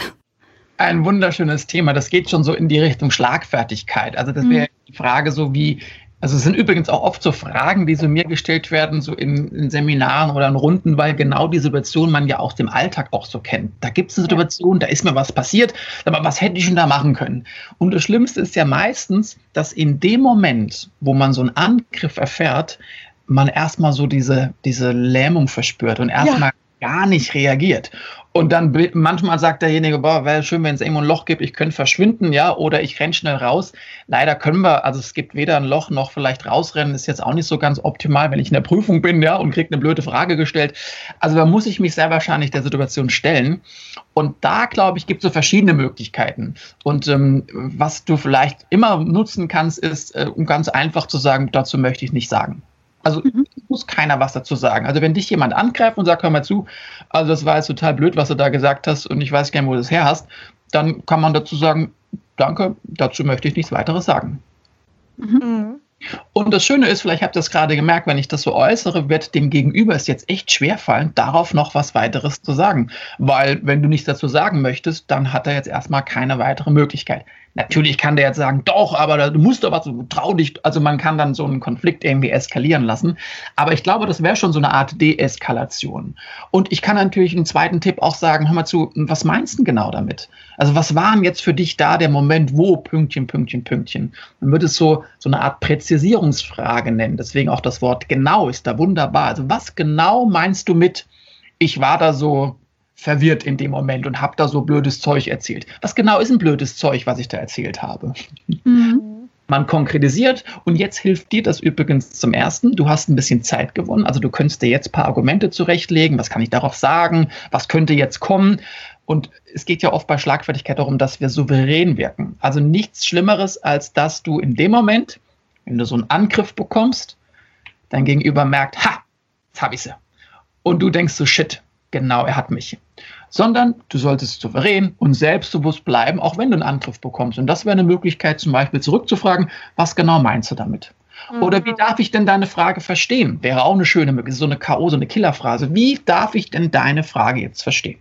Ein wunderschönes Thema. Das geht schon so in die Richtung Schlagfertigkeit. Also das wäre mhm. die Frage so wie, also es sind übrigens auch oft so Fragen, die so mir gestellt werden, so in, in, Seminaren oder in Runden, weil genau die Situation man ja aus dem Alltag auch so kennt. Da gibt es eine Situation, da ist mir was passiert, aber was hätte ich denn da machen können? Und das Schlimmste ist ja meistens, dass in dem Moment, wo man so einen Angriff erfährt, man erstmal so diese, diese Lähmung verspürt und erstmal ja. Gar nicht reagiert. Und dann manchmal sagt derjenige, boah, wäre schön, wenn es irgendwo ein Loch gibt, ich könnte verschwinden, ja, oder ich renne schnell raus. Leider können wir, also es gibt weder ein Loch noch vielleicht rausrennen, ist jetzt auch nicht so ganz optimal, wenn ich in der Prüfung bin, ja, und kriege eine blöde Frage gestellt. Also da muss ich mich sehr wahrscheinlich der Situation stellen. Und da, glaube ich, gibt es so verschiedene Möglichkeiten. Und ähm, was du vielleicht immer nutzen kannst, ist, äh, um ganz einfach zu sagen, dazu möchte ich nicht sagen. Also mhm. muss keiner was dazu sagen. Also wenn dich jemand angreift und sagt, hör mal zu, also das war jetzt total blöd, was du da gesagt hast und ich weiß gerne, wo du das her hast, dann kann man dazu sagen, danke, dazu möchte ich nichts weiteres sagen. Mhm. Und das Schöne ist, vielleicht habt ihr es gerade gemerkt, wenn ich das so äußere, wird dem Gegenüber es jetzt echt schwerfallen, darauf noch was weiteres zu sagen. Weil wenn du nichts dazu sagen möchtest, dann hat er jetzt erstmal keine weitere Möglichkeit. Natürlich kann der jetzt sagen, doch, aber du musst aber so trau dich. Also man kann dann so einen Konflikt irgendwie eskalieren lassen. Aber ich glaube, das wäre schon so eine Art Deeskalation. Und ich kann natürlich einen zweiten Tipp auch sagen, hör mal zu, was meinst du genau damit? Also was waren jetzt für dich da der Moment, wo Pünktchen, Pünktchen, Pünktchen? Man würde es so, so eine Art Präzisierungsfrage nennen. Deswegen auch das Wort genau ist da wunderbar. Also was genau meinst du mit, ich war da so verwirrt in dem Moment und habe da so blödes Zeug erzählt. Was genau ist ein blödes Zeug, was ich da erzählt habe? Mhm. Man konkretisiert und jetzt hilft dir das übrigens zum Ersten. Du hast ein bisschen Zeit gewonnen. Also du könntest dir jetzt ein paar Argumente zurechtlegen. Was kann ich darauf sagen? Was könnte jetzt kommen? Und es geht ja oft bei Schlagfertigkeit darum, dass wir souverän wirken. Also nichts Schlimmeres, als dass du in dem Moment, wenn du so einen Angriff bekommst, dein Gegenüber merkt, ha, jetzt habe ich sie. Und du denkst so, shit, genau, er hat mich. Sondern du solltest souverän und selbstbewusst bleiben, auch wenn du einen Angriff bekommst. Und das wäre eine Möglichkeit, zum Beispiel zurückzufragen, was genau meinst du damit? Mhm. Oder wie darf ich denn deine Frage verstehen? Wäre auch eine schöne Möglichkeit, so eine K.O., so eine Killerphrase. Wie darf ich denn deine Frage jetzt verstehen?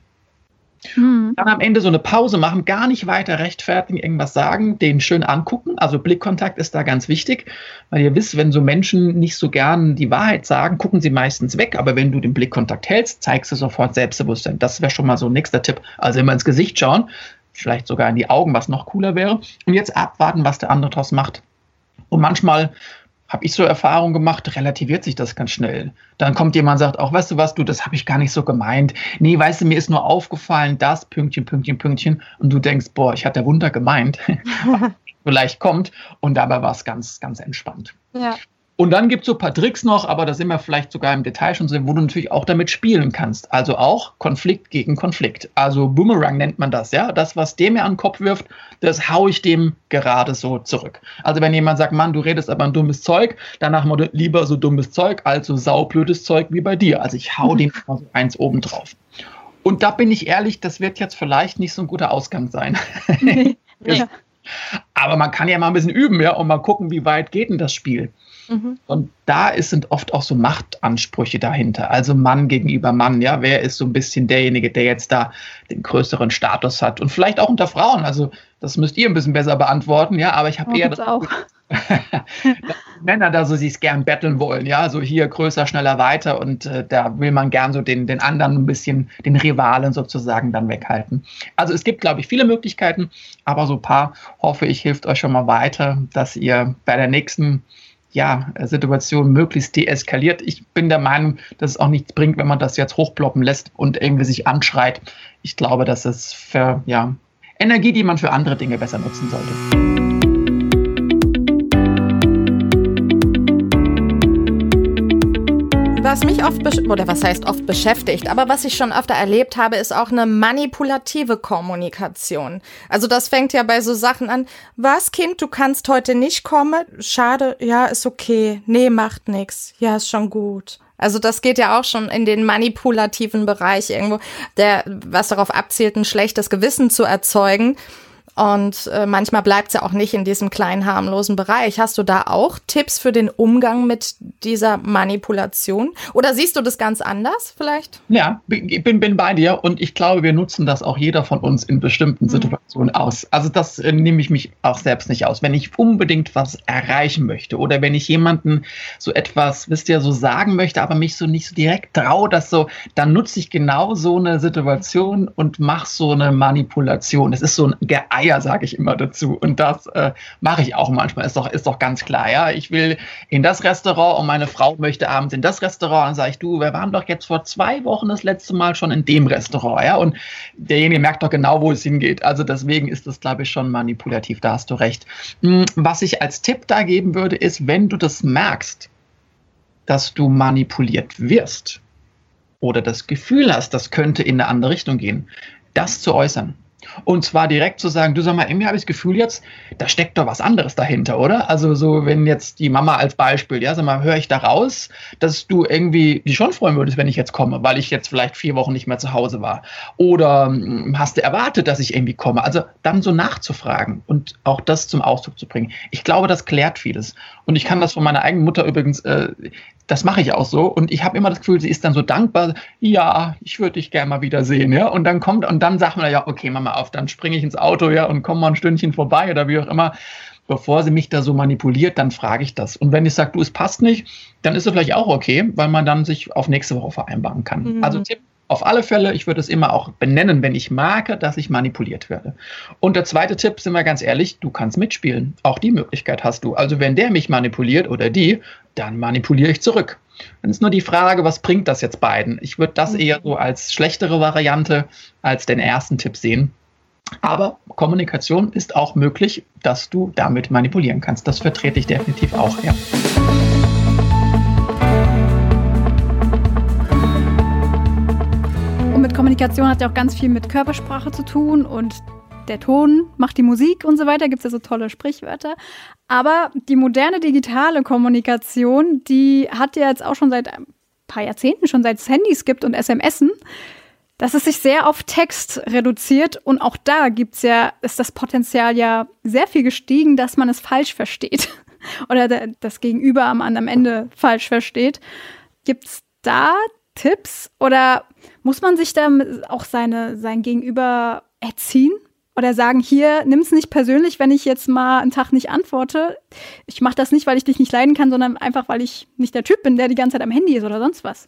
Hm. Dann am Ende so eine Pause machen, gar nicht weiter rechtfertigen, irgendwas sagen, den schön angucken. Also Blickkontakt ist da ganz wichtig, weil ihr wisst, wenn so Menschen nicht so gern die Wahrheit sagen, gucken sie meistens weg. Aber wenn du den Blickkontakt hältst, zeigst du sofort Selbstbewusstsein. Das wäre schon mal so ein nächster Tipp. Also immer ins Gesicht schauen, vielleicht sogar in die Augen, was noch cooler wäre. Und jetzt abwarten, was der andere daraus macht. Und manchmal habe ich so Erfahrungen gemacht, relativiert sich das ganz schnell. Dann kommt jemand und sagt, auch weißt du was, du, das habe ich gar nicht so gemeint. Nee, weißt du, mir ist nur aufgefallen, das Pünktchen, Pünktchen, Pünktchen. Und du denkst, boah, ich hatte Wunder gemeint. Vielleicht kommt. Und dabei war es ganz, ganz entspannt. Ja. Und dann gibt es so ein paar Tricks noch, aber da sind wir vielleicht sogar im Detail schon so, wo du natürlich auch damit spielen kannst. Also auch Konflikt gegen Konflikt. Also Boomerang nennt man das, ja. Das, was der mir an den Kopf wirft, das haue ich dem gerade so zurück. Also wenn jemand sagt, Mann, du redest aber ein dummes Zeug, danach mal lieber so dummes Zeug als so saublödes Zeug wie bei dir. Also ich hau dem mal so eins oben drauf. Und da bin ich ehrlich, das wird jetzt vielleicht nicht so ein guter Ausgang sein. ja. Aber man kann ja mal ein bisschen üben, ja, und mal gucken, wie weit geht denn das Spiel. Mhm. Und da ist, sind oft auch so Machtansprüche dahinter. Also Mann gegenüber Mann, ja. Wer ist so ein bisschen derjenige, der jetzt da den größeren Status hat? Und vielleicht auch unter Frauen. Also, das müsst ihr ein bisschen besser beantworten, ja. Aber ich habe oh, eher das auch. Männer da so sich gern betteln wollen, ja, so hier größer, schneller, weiter und äh, da will man gern so den, den anderen ein bisschen, den Rivalen sozusagen dann weghalten. Also es gibt, glaube ich, viele Möglichkeiten, aber so ein paar hoffe ich hilft euch schon mal weiter, dass ihr bei der nächsten ja, Situation möglichst deeskaliert. Ich bin der Meinung, dass es auch nichts bringt, wenn man das jetzt hochploppen lässt und irgendwie sich anschreit. Ich glaube, dass es für ja, Energie, die man für andere Dinge besser nutzen sollte. Was mich oft, oder was heißt oft beschäftigt, aber was ich schon öfter erlebt habe, ist auch eine manipulative Kommunikation. Also das fängt ja bei so Sachen an, was Kind, du kannst heute nicht kommen? Schade, ja, ist okay. Nee, macht nix. Ja, ist schon gut. Also das geht ja auch schon in den manipulativen Bereich irgendwo, der was darauf abzielt, ein schlechtes Gewissen zu erzeugen. Und äh, manchmal bleibt es ja auch nicht in diesem kleinen harmlosen Bereich. Hast du da auch Tipps für den Umgang mit dieser Manipulation? Oder siehst du das ganz anders vielleicht? Ja, ich bin, bin bei dir und ich glaube, wir nutzen das auch jeder von uns in bestimmten mhm. Situationen aus. Also das äh, nehme ich mich auch selbst nicht aus. Wenn ich unbedingt was erreichen möchte oder wenn ich jemanden so etwas, wisst ihr, so sagen möchte, aber mich so nicht so direkt traue, das so, dann nutze ich genau so eine Situation und mache so eine Manipulation. Es ist so ein Geeignet Eier, sage ich immer dazu. Und das äh, mache ich auch manchmal. Ist doch, ist doch ganz klar. Ja, ich will in das Restaurant und meine Frau möchte abends in das Restaurant. Dann sage ich, du, wir waren doch jetzt vor zwei Wochen das letzte Mal schon in dem Restaurant. Ja, und derjenige merkt doch genau, wo es hingeht. Also deswegen ist das, glaube ich, schon manipulativ. Da hast du recht. Hm, was ich als Tipp da geben würde, ist, wenn du das merkst, dass du manipuliert wirst oder das Gefühl hast, das könnte in eine andere Richtung gehen, das zu äußern. Und zwar direkt zu sagen, du sag mal, irgendwie habe ich das Gefühl jetzt, da steckt doch was anderes dahinter, oder? Also so, wenn jetzt die Mama als Beispiel, ja, sag mal, höre ich da raus, dass du irgendwie dich schon freuen würdest, wenn ich jetzt komme, weil ich jetzt vielleicht vier Wochen nicht mehr zu Hause war. Oder hm, hast du erwartet, dass ich irgendwie komme? Also dann so nachzufragen und auch das zum Ausdruck zu bringen. Ich glaube, das klärt vieles. Und ich kann das von meiner eigenen Mutter übrigens äh, das mache ich auch so. Und ich habe immer das Gefühl, sie ist dann so dankbar, ja, ich würde dich gerne mal wieder sehen, ja. Und dann kommt, und dann sagt man ja, okay, Mama auf, dann springe ich ins Auto, ja, und komme mal ein Stündchen vorbei oder wie auch immer. Bevor sie mich da so manipuliert, dann frage ich das. Und wenn ich sage, du, es passt nicht, dann ist es vielleicht auch okay, weil man dann sich auf nächste Woche vereinbaren kann. Mhm. Also Tipp, auf alle Fälle, ich würde es immer auch benennen, wenn ich merke, dass ich manipuliert werde. Und der zweite Tipp, sind wir ganz ehrlich, du kannst mitspielen. Auch die Möglichkeit hast du. Also wenn der mich manipuliert oder die, dann manipuliere ich zurück. Dann ist nur die Frage, was bringt das jetzt beiden? Ich würde das mhm. eher so als schlechtere Variante als den ersten Tipp sehen. Aber Kommunikation ist auch möglich, dass du damit manipulieren kannst. Das vertrete ich definitiv auch, ja. Kommunikation hat ja auch ganz viel mit Körpersprache zu tun und der Ton macht die Musik und so weiter, gibt es ja so tolle Sprichwörter. Aber die moderne digitale Kommunikation, die hat ja jetzt auch schon seit ein paar Jahrzehnten, schon seit es Handys gibt und SMSen, dass es sich sehr auf Text reduziert und auch da gibt's ja, ist das Potenzial ja sehr viel gestiegen, dass man es falsch versteht oder das Gegenüber am, am Ende falsch versteht. Gibt's da Tipps oder muss man sich da auch seine, sein Gegenüber erziehen? Oder sagen, hier, nimm es nicht persönlich, wenn ich jetzt mal einen Tag nicht antworte. Ich mache das nicht, weil ich dich nicht leiden kann, sondern einfach, weil ich nicht der Typ bin, der die ganze Zeit am Handy ist oder sonst was.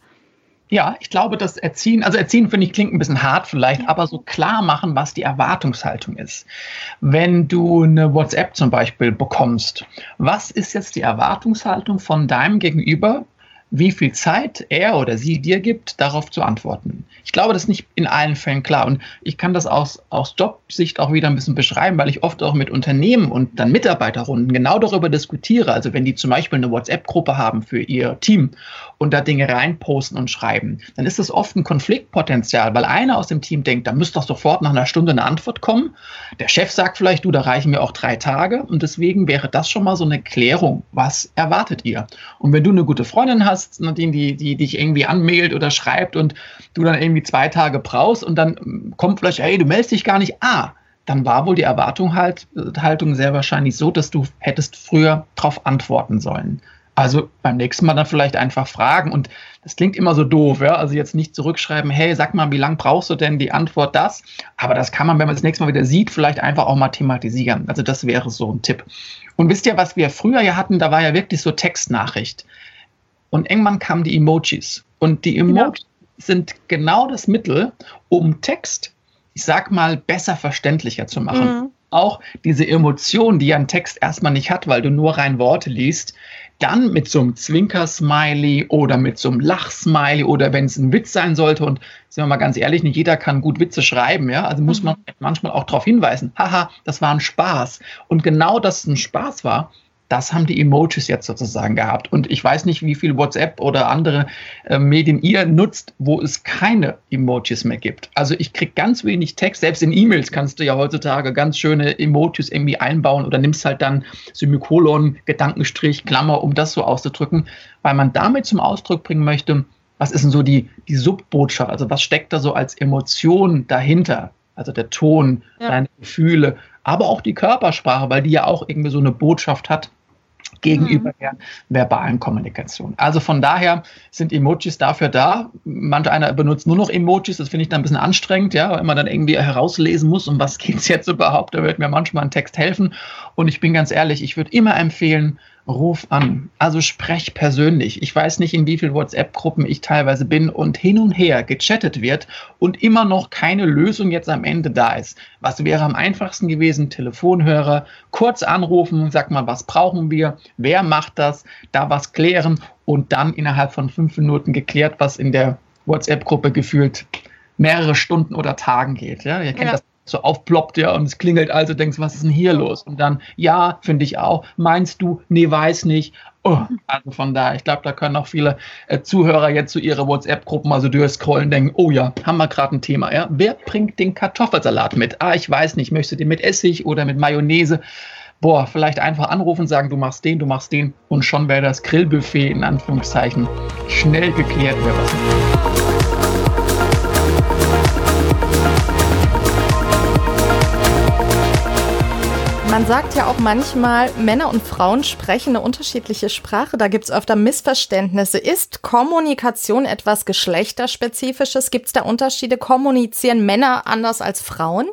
Ja, ich glaube, das Erziehen, also Erziehen finde ich klingt ein bisschen hart vielleicht, aber so klar machen, was die Erwartungshaltung ist. Wenn du eine WhatsApp zum Beispiel bekommst, was ist jetzt die Erwartungshaltung von deinem Gegenüber, wie viel Zeit er oder sie dir gibt, darauf zu antworten. Ich glaube, das ist nicht in allen Fällen klar. Und ich kann das aus, aus Jobsicht auch wieder ein bisschen beschreiben, weil ich oft auch mit Unternehmen und dann Mitarbeiterrunden genau darüber diskutiere. Also wenn die zum Beispiel eine WhatsApp-Gruppe haben für ihr Team und da Dinge reinposten und schreiben, dann ist das oft ein Konfliktpotenzial, weil einer aus dem Team denkt, da müsste doch sofort nach einer Stunde eine Antwort kommen. Der Chef sagt vielleicht, du, da reichen mir auch drei Tage. Und deswegen wäre das schon mal so eine Klärung. Was erwartet ihr? Und wenn du eine gute Freundin hast, hast, Nadine, die, die dich irgendwie anmailt oder schreibt und du dann irgendwie zwei Tage brauchst und dann kommt vielleicht, hey, du meldest dich gar nicht. Ah, dann war wohl die Erwartung halt, Haltung sehr wahrscheinlich so, dass du hättest früher darauf antworten sollen. Also beim nächsten Mal dann vielleicht einfach fragen. Und das klingt immer so doof, ja. Also jetzt nicht zurückschreiben, hey, sag mal, wie lange brauchst du denn die Antwort das? Aber das kann man, wenn man das nächste Mal wieder sieht, vielleicht einfach auch mal thematisieren. Also das wäre so ein Tipp. Und wisst ihr, was wir früher ja hatten? Da war ja wirklich so Textnachricht. Und irgendwann kamen die Emojis. Und die genau. Emojis genau. sind genau das Mittel, um Text, ich sag mal, besser verständlicher zu machen. Mhm. Auch diese Emotion, die ein Text erstmal nicht hat, weil du nur rein Worte liest, dann mit so einem Zwinker-Smiley oder mit so einem Lach-Smiley oder wenn es ein Witz sein sollte und sind wir mal ganz ehrlich, nicht jeder kann gut Witze schreiben, ja, also muss man mhm. manchmal auch darauf hinweisen, haha, das war ein Spaß. Und genau, dass es ein Spaß war, das haben die Emojis jetzt sozusagen gehabt. Und ich weiß nicht, wie viel WhatsApp oder andere äh, Medien ihr nutzt, wo es keine Emojis mehr gibt. Also ich kriege ganz wenig Text. Selbst in E-Mails kannst du ja heutzutage ganz schöne Emojis irgendwie einbauen oder nimmst halt dann Semikolon, Gedankenstrich, Klammer, um das so auszudrücken, weil man damit zum Ausdruck bringen möchte, was ist denn so die, die Subbotschaft? Also was steckt da so als Emotion dahinter? Also der Ton, ja. deine Gefühle, aber auch die Körpersprache, weil die ja auch irgendwie so eine Botschaft hat gegenüber mhm. der verbalen Kommunikation. Also von daher sind Emojis dafür da. Manch einer benutzt nur noch Emojis, das finde ich dann ein bisschen anstrengend, ja, weil man dann irgendwie herauslesen muss, um was geht es jetzt überhaupt. Da wird mir manchmal ein Text helfen. Und ich bin ganz ehrlich, ich würde immer empfehlen, ruf an. Also sprech persönlich. Ich weiß nicht, in wie vielen WhatsApp-Gruppen ich teilweise bin und hin und her gechattet wird und immer noch keine Lösung jetzt am Ende da ist. Was wäre am einfachsten gewesen? Telefonhörer, kurz anrufen, sag mal, was brauchen wir? Wer macht das? Da was klären und dann innerhalb von fünf Minuten geklärt, was in der WhatsApp-Gruppe gefühlt mehrere Stunden oder Tagen geht. Ja, ihr kennt ja. das so aufploppt, ja, und es klingelt also, denkst, was ist denn hier los? Und dann, ja, finde ich auch. Meinst du? Nee, weiß nicht. Oh, also von da, ich glaube, da können auch viele äh, Zuhörer jetzt zu ihre WhatsApp-Gruppen also durchscrollen, denken, oh ja, haben wir gerade ein Thema, ja. Wer bringt den Kartoffelsalat mit? Ah, ich weiß nicht, möchtest du den mit Essig oder mit Mayonnaise? Boah, vielleicht einfach anrufen, sagen, du machst den, du machst den und schon wäre das Grillbuffet in Anführungszeichen schnell geklärt. Wäre was. Man sagt ja auch manchmal, Männer und Frauen sprechen eine unterschiedliche Sprache. Da gibt es öfter Missverständnisse. Ist Kommunikation etwas Geschlechterspezifisches? Gibt es da Unterschiede? Kommunizieren Männer anders als Frauen?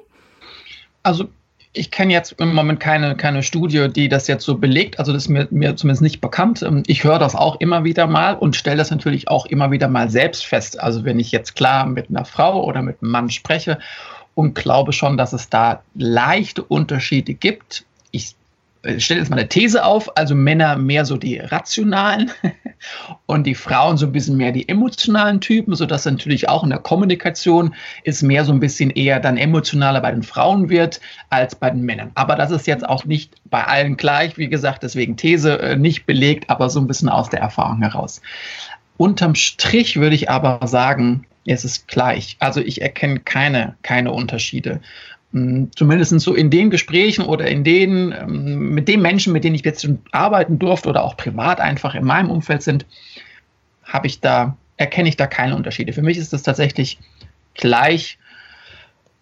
Also ich kenne jetzt im Moment keine, keine Studie, die das jetzt so belegt. Also das ist mir, mir zumindest nicht bekannt. Ähm, ich höre das auch immer wieder mal und stelle das natürlich auch immer wieder mal selbst fest. Also wenn ich jetzt klar mit einer Frau oder mit einem Mann spreche und glaube schon, dass es da leichte Unterschiede gibt. Ich ich stelle jetzt mal eine These auf, also Männer mehr so die rationalen und die Frauen so ein bisschen mehr die emotionalen Typen, sodass natürlich auch in der Kommunikation es mehr so ein bisschen eher dann emotionaler bei den Frauen wird als bei den Männern. Aber das ist jetzt auch nicht bei allen gleich, wie gesagt, deswegen These äh, nicht belegt, aber so ein bisschen aus der Erfahrung heraus. Unterm Strich würde ich aber sagen, es ist gleich. Also ich erkenne keine, keine Unterschiede. Hm, Zumindest so in den Gesprächen oder in den, ähm, mit den Menschen, mit denen ich jetzt arbeiten durfte oder auch privat einfach in meinem Umfeld sind, habe ich da, erkenne ich da keine Unterschiede. Für mich ist das tatsächlich gleich.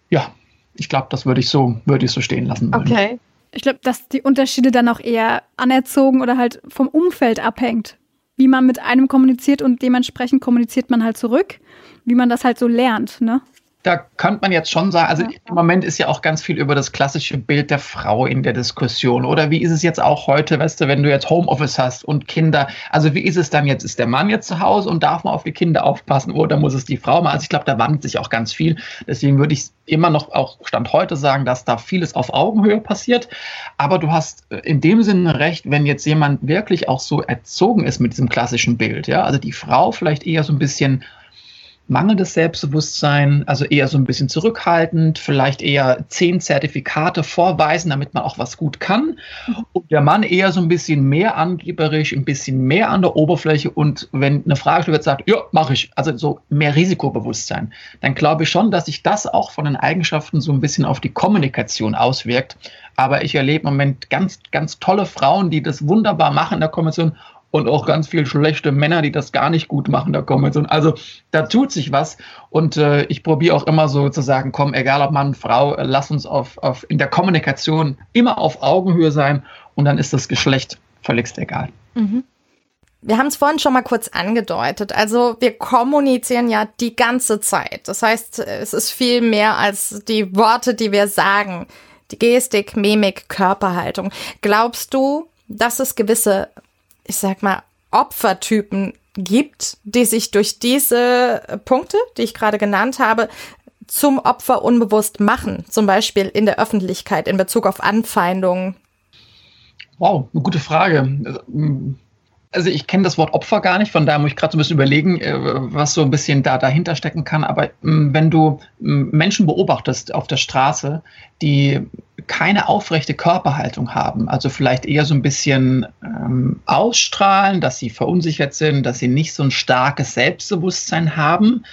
Ja, ich glaube, das würde ich so, würde ich so stehen lassen wollen. Okay. Ich glaube, dass die Unterschiede dann auch eher anerzogen oder halt vom Umfeld abhängt wie man mit einem kommuniziert und dementsprechend kommuniziert man halt zurück, wie man das halt so lernt, ne? Da könnte man jetzt schon sagen, also im Moment ist ja auch ganz viel über das klassische Bild der Frau in der Diskussion. Oder wie ist es jetzt auch heute, weißt du, wenn du jetzt Homeoffice hast und Kinder, also wie ist es dann jetzt? Ist der Mann jetzt zu Hause und darf man auf die Kinder aufpassen oder muss es die Frau machen? Also ich glaube, da wandelt sich auch ganz viel. Deswegen würde ich immer noch auch Stand heute sagen, dass da vieles auf Augenhöhe passiert. Aber du hast äh, in dem Sinne recht, wenn jetzt jemand wirklich auch so erzogen ist mit diesem klassischen Bild, ja, also die Frau vielleicht eher so ein bisschen mangelndes Selbstbewusstsein, also eher so ein bisschen zurückhaltend, vielleicht eher zehn Zertifikate vorweisen, damit man auch was gut kann. Und der Mann eher so ein bisschen mehr angeberisch, ein bisschen mehr an der Oberfläche und wenn eine Frage wird, sagt, ja, mache ich, also so mehr Risikobewusstsein, dann glaube ich schon, dass sich das auch von den Eigenschaften so ein bisschen auf die Kommunikation auswirkt. Aber ich erlebe im Moment ganz, ganz tolle Frauen, die das wunderbar machen in der Kommunikation und auch ganz viel schlechte Männer, die das gar nicht gut machen, da kommen jetzt. Also da tut sich was und äh, ich probiere auch immer so zu sagen, komm, egal ob Mann, Frau, äh, lass uns auf, auf, in der Kommunikation immer auf Augenhöhe sein und dann ist das Geschlecht völligst egal. Mhm. Wir haben es vorhin schon mal kurz angedeutet. Also wir kommunizieren ja die ganze Zeit. Das heißt, es ist viel mehr als die Worte, die wir sagen. Die Gestik, Mimik, Körperhaltung. Glaubst du, dass es gewisse ich sag mal, Opfertypen gibt, die sich durch diese Punkte, die ich gerade genannt habe, zum Opfer unbewusst machen, zum Beispiel in der Öffentlichkeit in Bezug auf Anfeindungen? Wow, eine gute Frage. Also ich kenne das Wort Opfer gar nicht, von daher muss ich gerade so ein bisschen überlegen, äh, was so ein bisschen da dahinter stecken kann. Aber wenn du Menschen beobachtest auf der Straße, die keine aufrechte Körperhaltung haben, also vielleicht eher so ein bisschen ähm, ausstrahlen, dass sie verunsichert sind, dass sie nicht so ein starkes Selbstbewusstsein haben,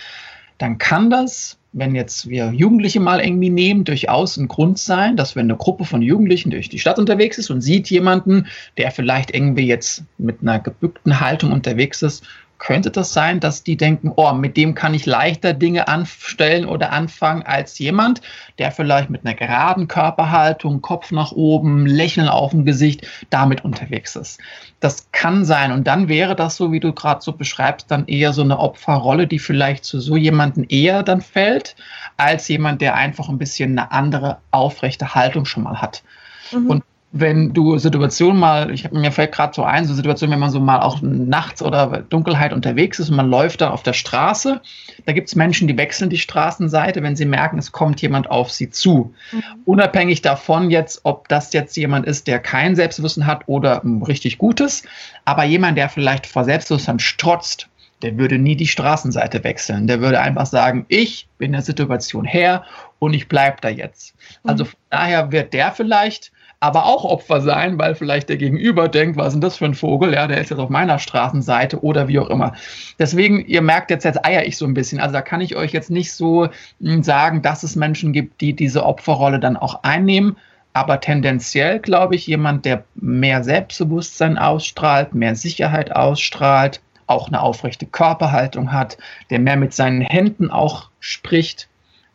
dann kann das, wenn jetzt wir Jugendliche mal irgendwie nehmen, durchaus ein Grund sein, dass wenn eine Gruppe von Jugendlichen durch die Stadt unterwegs ist und sieht jemanden, der vielleicht irgendwie jetzt mit einer gebückten Haltung unterwegs ist könnte das sein, dass die denken, oh, mit dem kann ich leichter Dinge anstellen oder anfangen als jemand, der vielleicht mit einer geraden Körperhaltung, Kopf nach oben, Lächeln auf dem Gesicht damit unterwegs ist. Das kann sein. Und dann wäre das so, wie du gerade so beschreibst, dann eher so eine Opferrolle, die vielleicht zu so jemanden eher dann fällt, als jemand, der einfach ein bisschen eine andere aufrechte Haltung schon mal hat. Mhm. Und wenn du Situationen mal, ich habe mir fällt gerade so ein, so Situationen, wenn man so mal auch nachts oder Dunkelheit unterwegs ist und man läuft da auf der Straße, da gibt es Menschen, die wechseln die Straßenseite, wenn sie merken, es kommt jemand auf sie zu. Mhm. Unabhängig davon jetzt, ob das jetzt jemand ist, der kein Selbstbewusstsein hat oder ein richtig gutes, aber jemand, der vielleicht vor Selbstbewusstsein strotzt, der würde nie die Straßenseite wechseln. Der würde einfach sagen, ich bin der Situation her und ich bleibe da jetzt. Also mhm. von daher wird der vielleicht aber auch Opfer sein, weil vielleicht der Gegenüber denkt, was ist denn das für ein Vogel? Ja, der ist jetzt auf meiner Straßenseite oder wie auch immer. Deswegen, ihr merkt jetzt, jetzt eier ich so ein bisschen. Also da kann ich euch jetzt nicht so hm, sagen, dass es Menschen gibt, die diese Opferrolle dann auch einnehmen. Aber tendenziell glaube ich, jemand, der mehr Selbstbewusstsein ausstrahlt, mehr Sicherheit ausstrahlt, auch eine aufrechte Körperhaltung hat, der mehr mit seinen Händen auch spricht,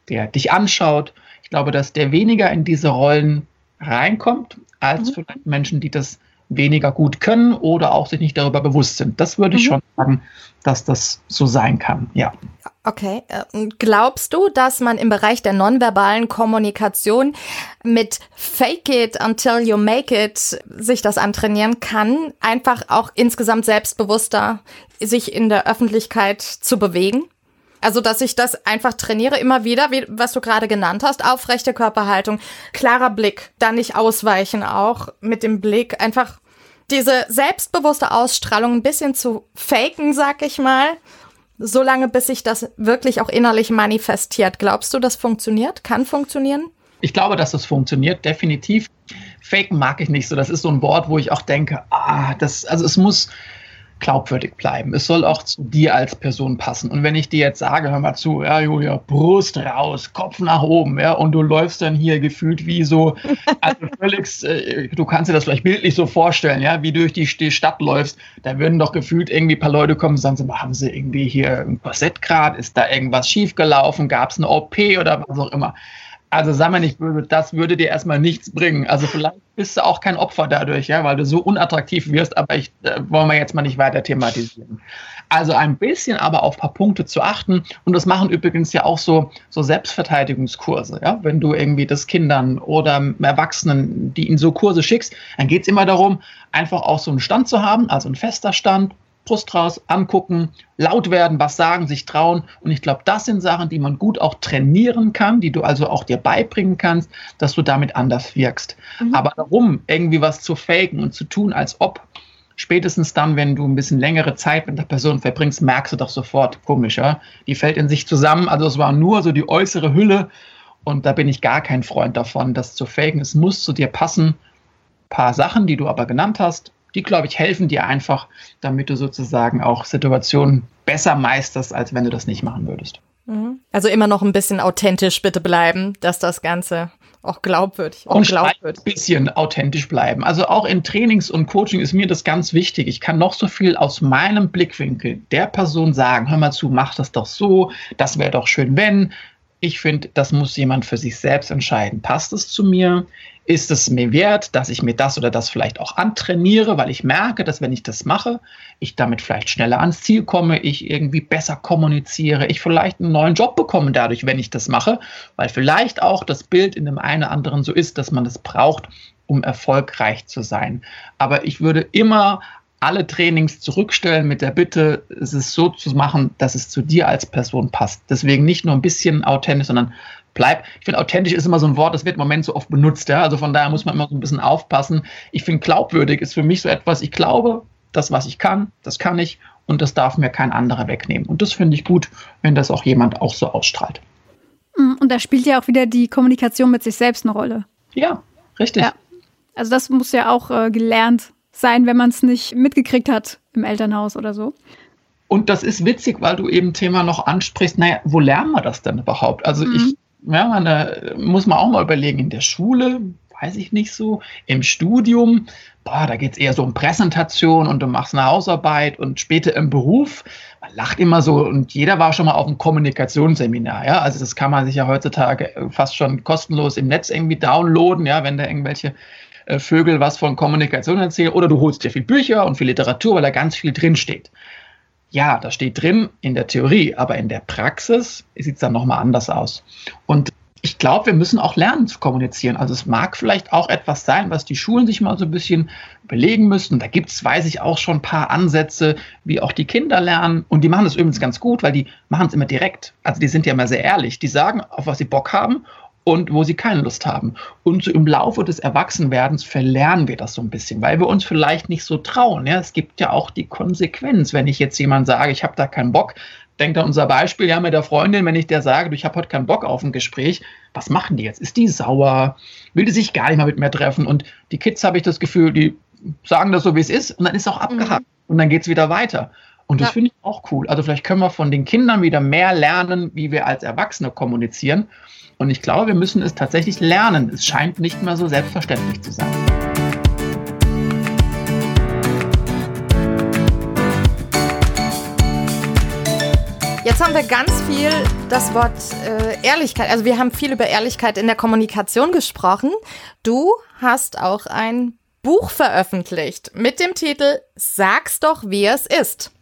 der dich anschaut. Ich glaube, dass der weniger in diese Rollen reinkommt, als mhm. vielleicht Menschen, die das weniger gut können oder auch sich nicht darüber bewusst sind. Das würde ich mhm. schon sagen, dass das so sein kann, ja. Okay. Äh, glaubst du, dass man im Bereich der nonverbalen Kommunikation mit Fake it until you make it sich das antrainieren kann, einfach auch insgesamt selbstbewusster sich in der Öffentlichkeit zu bewegen? Also, dass ich das einfach trainiere immer wieder, wie, was du gerade genannt hast, aufrechte Körperhaltung, klarer Blick, dann nicht ausweichen auch mit dem Blick, einfach diese selbstbewusste Ausstrahlung ein bisschen zu faken, sag ich mal, so lange, bis sich das wirklich auch innerlich manifestiert. Glaubst du, das funktioniert? Kann funktionieren? Ich glaube, dass das funktioniert, definitiv. Faken mag ich nicht so. Das ist so ein Wort, wo ich auch denke, ah, das, also es muss, glaubwürdig bleiben. Es soll auch zu dir als Person passen. Und wenn ich dir jetzt sage, hör mal zu, ja, Julia, Brust raus, Kopf nach oben, ja, und du läufst dann hier gefühlt wie so, also völlig, äh, du kannst dir das vielleicht bildlich so vorstellen, ja, wie du durch die, die Stadt läufst, da würden doch gefühlt irgendwie ein paar Leute kommen und sagen, haben sie irgendwie hier ein Korsett gerade, ist da irgendwas schiefgelaufen, gab es eine OP oder was auch immer. Also sag mal nicht böse, das würde dir erstmal nichts bringen. Also vielleicht bist du auch kein Opfer dadurch, ja, weil du so unattraktiv wirst, aber ich äh, wollen wir jetzt mal nicht weiter thematisieren. Also ein bisschen aber auf ein paar Punkte zu achten und das machen übrigens ja auch so, so Selbstverteidigungskurse, ja, wenn du irgendwie das Kindern oder Erwachsenen, die in so Kurse schickst, dann geht es immer darum, einfach auch so einen Stand zu haben, also ein fester Stand, Brust raus, angucken, laut werden, was sagen, sich trauen. Und ich glaube, das sind Sachen, die man gut auch trainieren kann, die du also auch dir beibringen kannst, dass du damit anders wirkst. Mhm. Aber darum, irgendwie was zu faken und zu tun, als ob, spätestens dann, wenn du ein bisschen längere Zeit mit der Person verbringst, merkst du doch sofort, komisch, ja? Die fällt in sich zusammen. Also es war nur so die äußere Hülle. Und da bin ich gar kein Freund davon, das zu faken. Es muss zu dir passen. Ein paar Sachen, die du aber genannt hast, die, glaube ich, helfen dir einfach, damit du sozusagen auch Situationen besser meisterst, als wenn du das nicht machen würdest. Mhm. Also immer noch ein bisschen authentisch bitte bleiben, dass das Ganze auch glaubwürdig und glaubwürdig. ein bisschen authentisch bleiben. Also auch in Trainings und Coaching ist mir das ganz wichtig. Ich kann noch so viel aus meinem Blickwinkel der Person sagen, hör mal zu, mach das doch so, das wäre doch schön, wenn. Ich finde, das muss jemand für sich selbst entscheiden. Passt es zu mir? Ist es mir wert, dass ich mir das oder das vielleicht auch antrainiere, weil ich merke, dass wenn ich das mache, ich damit vielleicht schneller ans Ziel komme, ich irgendwie besser kommuniziere, ich vielleicht einen neuen Job bekomme dadurch, wenn ich das mache, weil vielleicht auch das Bild in dem einen oder anderen so ist, dass man das braucht, um erfolgreich zu sein. Aber ich würde immer alle Trainings zurückstellen mit der Bitte, es ist so zu machen, dass es zu dir als Person passt. Deswegen nicht nur ein bisschen authentisch, sondern bleib. Ich finde, authentisch ist immer so ein Wort, das wird im Moment so oft benutzt. Ja? Also von daher muss man immer so ein bisschen aufpassen. Ich finde, glaubwürdig ist für mich so etwas, ich glaube, das, was ich kann, das kann ich und das darf mir kein anderer wegnehmen. Und das finde ich gut, wenn das auch jemand auch so ausstrahlt. Mm, und da spielt ja auch wieder die Kommunikation mit sich selbst eine Rolle. Ja, richtig. Ja. Also das muss ja auch äh, gelernt sein, wenn man es nicht mitgekriegt hat im Elternhaus oder so. Und das ist witzig, weil du eben Thema noch ansprichst, naja, wo lernen wir das denn überhaupt? Also mhm. ich ja, man, da muss man auch mal überlegen, in der Schule, weiß ich nicht so, im Studium, boah, da geht es eher so um Präsentation und du machst eine Hausarbeit und später im Beruf, man lacht immer so und jeder war schon mal auf einem Kommunikationsseminar, ja, also das kann man sich ja heutzutage fast schon kostenlos im Netz irgendwie downloaden, ja, wenn da irgendwelche äh, Vögel was von Kommunikation erzählen oder du holst dir viel Bücher und viel Literatur, weil da ganz viel drinsteht ja, das steht drin in der Theorie, aber in der Praxis sieht es dann nochmal anders aus. Und ich glaube, wir müssen auch lernen zu kommunizieren. Also es mag vielleicht auch etwas sein, was die Schulen sich mal so ein bisschen überlegen müssen. Da gibt es, weiß ich, auch schon ein paar Ansätze, wie auch die Kinder lernen. Und die machen das übrigens ganz gut, weil die machen es immer direkt. Also die sind ja immer sehr ehrlich. Die sagen, auf was sie Bock haben und wo sie keine Lust haben. Und so im Laufe des Erwachsenwerdens verlernen wir das so ein bisschen, weil wir uns vielleicht nicht so trauen. Ja? Es gibt ja auch die Konsequenz, wenn ich jetzt jemand sage, ich habe da keinen Bock. Denkt an unser Beispiel ja mit der Freundin, wenn ich der sage, ich habe heute keinen Bock auf ein Gespräch, was machen die jetzt? Ist die sauer? Will die sich gar nicht mehr mit mir treffen? Und die Kids habe ich das Gefühl, die sagen das so, wie es ist, und dann ist auch abgehakt mhm. und dann geht es wieder weiter. Und das ja. finde ich auch cool. Also vielleicht können wir von den Kindern wieder mehr lernen, wie wir als Erwachsene kommunizieren. Und ich glaube, wir müssen es tatsächlich lernen. Es scheint nicht mehr so selbstverständlich zu sein. Jetzt haben wir ganz viel das Wort äh, Ehrlichkeit. Also wir haben viel über Ehrlichkeit in der Kommunikation gesprochen. Du hast auch ein Buch veröffentlicht mit dem Titel Sag's doch, wie es ist.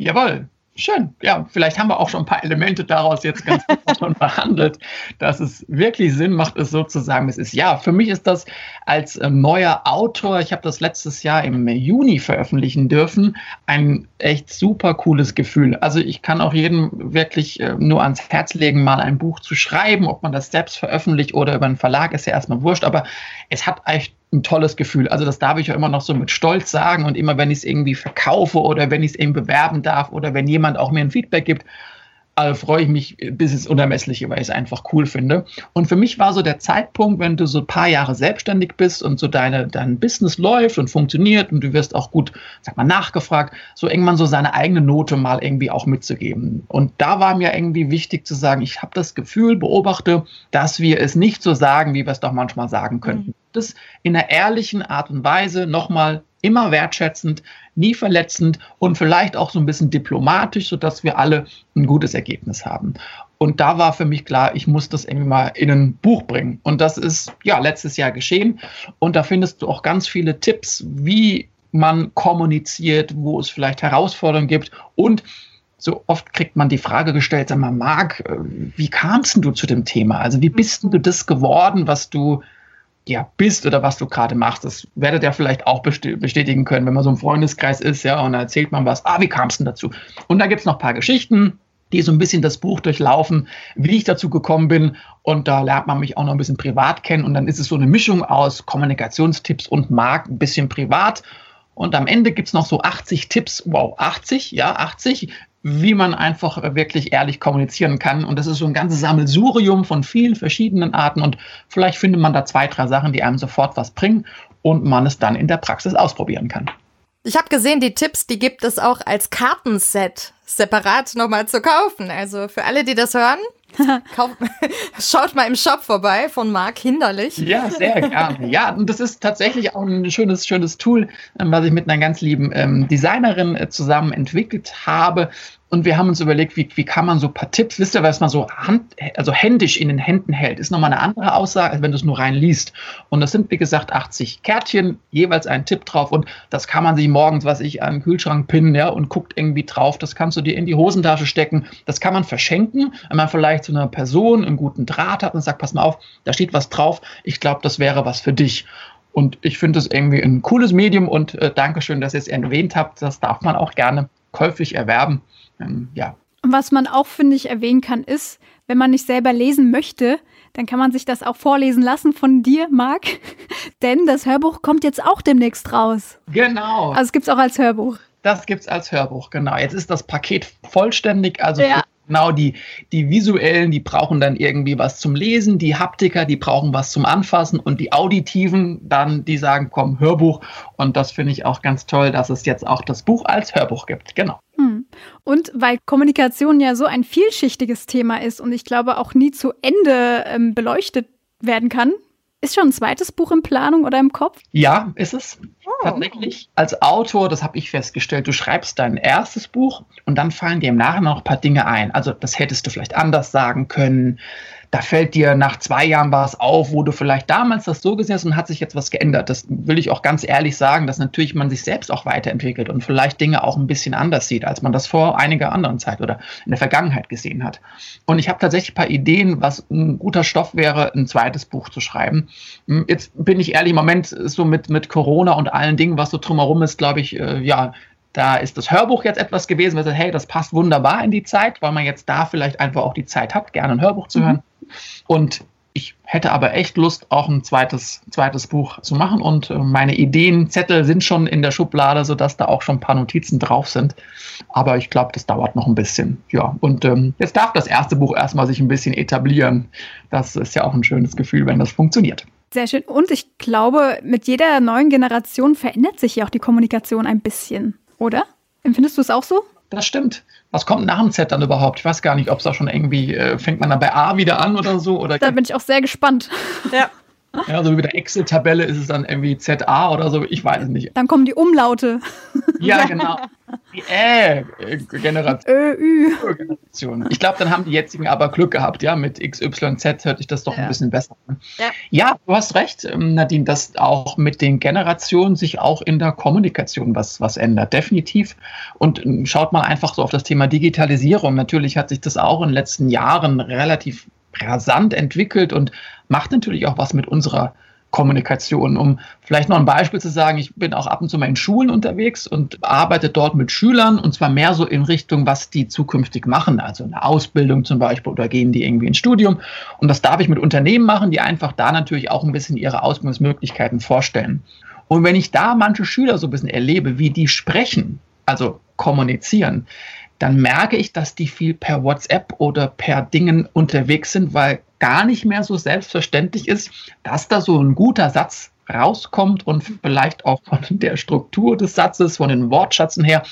Jawohl. Schön. Ja, vielleicht haben wir auch schon ein paar Elemente daraus jetzt ganz schon behandelt, dass es wirklich Sinn macht, es so zu sagen, es ist. Ja, für mich ist das als äh, neuer Autor, ich habe das letztes Jahr im Juni veröffentlichen dürfen, ein echt super cooles Gefühl. Also ich kann auch jedem wirklich äh, nur ans Herz legen, mal ein Buch zu schreiben, ob man das selbst veröffentlicht oder über einen Verlag, ist ja erstmal wurscht, aber es hat echt ein tolles Gefühl. Also das darf ich ja immer noch so mit Stolz sagen und immer wenn ich es irgendwie verkaufe oder wenn ich es eben bewerben darf oder wenn jemand auch mir ein Feedback gibt, also freue ich mich bis ins Unermessliche, weil ich es einfach cool finde. Und für mich war so der Zeitpunkt, wenn du so ein paar Jahre selbstständig bist und so deine, dein Business läuft und funktioniert und du wirst auch gut, sag mal, nachgefragt, so irgendwann so seine eigene Note mal irgendwie auch mitzugeben. Und da war mir irgendwie wichtig zu sagen, ich habe das Gefühl, beobachte, dass wir es nicht so sagen, wie wir es doch manchmal sagen könnten. Mhm. Das in einer ehrlichen Art und Weise nochmal immer wertschätzend, nie verletzend und vielleicht auch so ein bisschen diplomatisch, sodass wir alle ein gutes Ergebnis haben. Und da war für mich klar, ich muss das irgendwie mal in ein Buch bringen. Und das ist ja letztes Jahr geschehen. Und da findest du auch ganz viele Tipps, wie man kommuniziert, wo es vielleicht Herausforderungen gibt und so oft kriegt man die Frage gestellt, sag mal, Marc, äh, wie kamst du zu dem Thema? Also wie bist du das geworden, was du ja, bist oder was du gerade machst. Das werdet ihr vielleicht auch bestätigen können, wenn man so im Freundeskreis ist, ja, und da erzählt man was, ah, wie kam es denn dazu? Und da gibt es noch ein paar Geschichten, die so ein bisschen das Buch durchlaufen, wie ich dazu gekommen bin. Und da lernt man mich auch noch ein bisschen privat kennen. Und dann ist es so eine Mischung aus Kommunikationstipps und Markt, ein bisschen privat. Und am Ende gibt es noch so 80 Tipps, wow, 80, ja, 80, wie man einfach wirklich ehrlich kommunizieren kann. Und das ist so ein ganzes Sammelsurium von vielen verschiedenen Arten. Und vielleicht findet man da zwei, drei Sachen, die einem sofort was bringen und man es dann in der Praxis ausprobieren kann. Ich habe gesehen, die Tipps, die gibt es auch als Kartenset separat nochmal zu kaufen. Also für alle, die das hören, Kauf, schaut mal im Shop vorbei von Marc Hinderlich. Ja, sehr gerne. Ja, und das ist tatsächlich auch ein schönes, schönes Tool, ähm, was ich mit einer ganz lieben ähm, Designerin äh, zusammen entwickelt habe. Und wir haben uns überlegt, wie, wie kann man so ein paar Tipps, wisst ihr, was man so hand, also händisch in den Händen hält, ist nochmal eine andere Aussage, als wenn du es nur rein liest. Und das sind, wie gesagt, 80 Kärtchen, jeweils ein Tipp drauf. Und das kann man sich morgens, was ich, an den Kühlschrank pinnen, ja, und guckt irgendwie drauf. Das kannst du dir in die Hosentasche stecken. Das kann man verschenken, wenn man vielleicht zu einer Person einen guten Draht hat und sagt, pass mal auf, da steht was drauf. Ich glaube, das wäre was für dich. Und ich finde es irgendwie ein cooles Medium und äh, Dankeschön, dass ihr es erwähnt habt. Das darf man auch gerne käuflich erwerben ähm, ja. Und was man auch, finde ich, erwähnen kann, ist, wenn man nicht selber lesen möchte, dann kann man sich das auch vorlesen lassen von dir, Marc. Denn das Hörbuch kommt jetzt auch demnächst raus. Genau. Also es gibt es auch als Hörbuch. Das gibt es als Hörbuch, genau. Jetzt ist das Paket vollständig, also ja. genau die, die visuellen, die brauchen dann irgendwie was zum Lesen, die Haptiker, die brauchen was zum Anfassen und die auditiven dann, die sagen, komm, Hörbuch. Und das finde ich auch ganz toll, dass es jetzt auch das Buch als Hörbuch gibt. Genau. Und weil Kommunikation ja so ein vielschichtiges Thema ist und ich glaube auch nie zu Ende ähm, beleuchtet werden kann, ist schon ein zweites Buch in Planung oder im Kopf? Ja, ist es. Oh. Tatsächlich. Als Autor, das habe ich festgestellt, du schreibst dein erstes Buch und dann fallen dir im Nachhinein noch ein paar Dinge ein. Also das hättest du vielleicht anders sagen können da fällt dir nach zwei Jahren was auf, wo du vielleicht damals das so gesehen hast und hat sich jetzt was geändert. Das will ich auch ganz ehrlich sagen, dass natürlich man sich selbst auch weiterentwickelt und vielleicht Dinge auch ein bisschen anders sieht, als man das vor einiger anderen Zeit oder in der Vergangenheit gesehen hat. Und ich habe tatsächlich ein paar Ideen, was ein guter Stoff wäre, ein zweites Buch zu schreiben. Hm, jetzt bin ich ehrlich, im Moment so mit, mit Corona und allen Dingen, was so drumherum ist, glaube ich, äh, ja, da ist das Hörbuch jetzt etwas gewesen, weil hey, das passt wunderbar in die Zeit, weil man jetzt da vielleicht einfach auch die Zeit hat, gerne ein Hörbuch zu hören. Mhm. Und ich hätte aber echt Lust, auch ein zweites, zweites Buch zu machen. Und äh, meine Ideenzettel sind schon in der Schublade, sodass da auch schon ein paar Notizen drauf sind. Aber ich glaube, das dauert noch ein bisschen. Ja, und ähm, jetzt darf das erste Buch erstmal sich ein bisschen etablieren. Das ist ja auch ein schönes Gefühl, wenn das funktioniert. Sehr schön. Und ich glaube, mit jeder neuen Generation verändert sich ja auch die Kommunikation ein bisschen, oder? Empfindest du es auch so? Das stimmt. Was kommt nach dem Z dann überhaupt? Ich weiß gar nicht, ob es da schon irgendwie, äh, fängt man dann bei A wieder an oder so? Oder da bin ich auch sehr gespannt. Ja. Ja, so wie bei der Excel-Tabelle ist es dann irgendwie ZA oder so, ich weiß es nicht. Dann kommen die Umlaute. Ja, genau. Die Ä-Generation. Ich glaube, dann haben die jetzigen aber Glück gehabt, ja, mit XYZ hört sich das doch ja. ein bisschen besser an. Ja. ja, du hast recht, ähm, Nadine, dass auch mit den Generationen sich auch in der Kommunikation was, was ändert, definitiv. Und ähm, schaut mal einfach so auf das Thema Digitalisierung. Natürlich hat sich das auch in den letzten Jahren relativ rasant entwickelt und macht natürlich auch was mit unserer Kommunikation. Um vielleicht noch ein Beispiel zu sagen, ich bin auch ab und zu mal in Schulen unterwegs und arbeite dort mit Schülern und zwar mehr so in Richtung, was die zukünftig machen, also eine Ausbildung zum Beispiel oder gehen die irgendwie ins Studium. Und das darf ich mit Unternehmen machen, die einfach da natürlich auch ein bisschen ihre Ausbildungsmöglichkeiten vorstellen. Und wenn ich da manche Schüler so ein bisschen erlebe, wie die sprechen, also kommunizieren, dann merke ich, dass die viel per WhatsApp oder per Dingen unterwegs sind, weil gar nicht mehr so selbstverständlich ist, dass da so ein guter Satz rauskommt und vielleicht auch von der Struktur des Satzes, von den Wortschatzen her.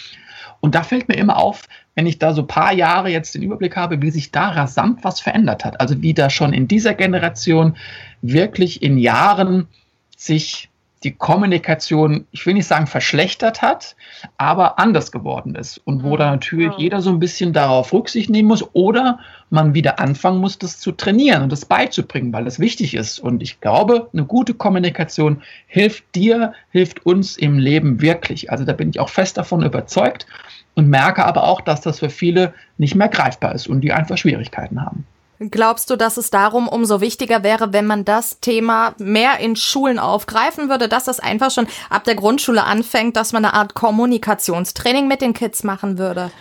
Und da fällt mir immer auf, wenn ich da so ein paar Jahre jetzt den Überblick habe, wie sich da rasant was verändert hat. Also wie da schon in dieser Generation wirklich in Jahren sich die Kommunikation, ich will nicht sagen verschlechtert hat, aber anders geworden ist. Und wo mhm. da natürlich ja. jeder so ein bisschen darauf Rücksicht nehmen muss oder man wieder anfangen muss, das zu trainieren und das beizubringen, weil das wichtig ist. Und ich glaube, eine gute Kommunikation hilft dir, hilft uns im Leben wirklich. Also da bin ich auch fest davon überzeugt und merke aber auch, dass das für viele nicht mehr greifbar ist und die einfach Schwierigkeiten haben. Glaubst du, dass es darum umso wichtiger wäre, wenn man das Thema mehr in Schulen aufgreifen würde, dass das einfach schon ab der Grundschule anfängt, dass man eine Art Kommunikationstraining mit den Kids machen würde?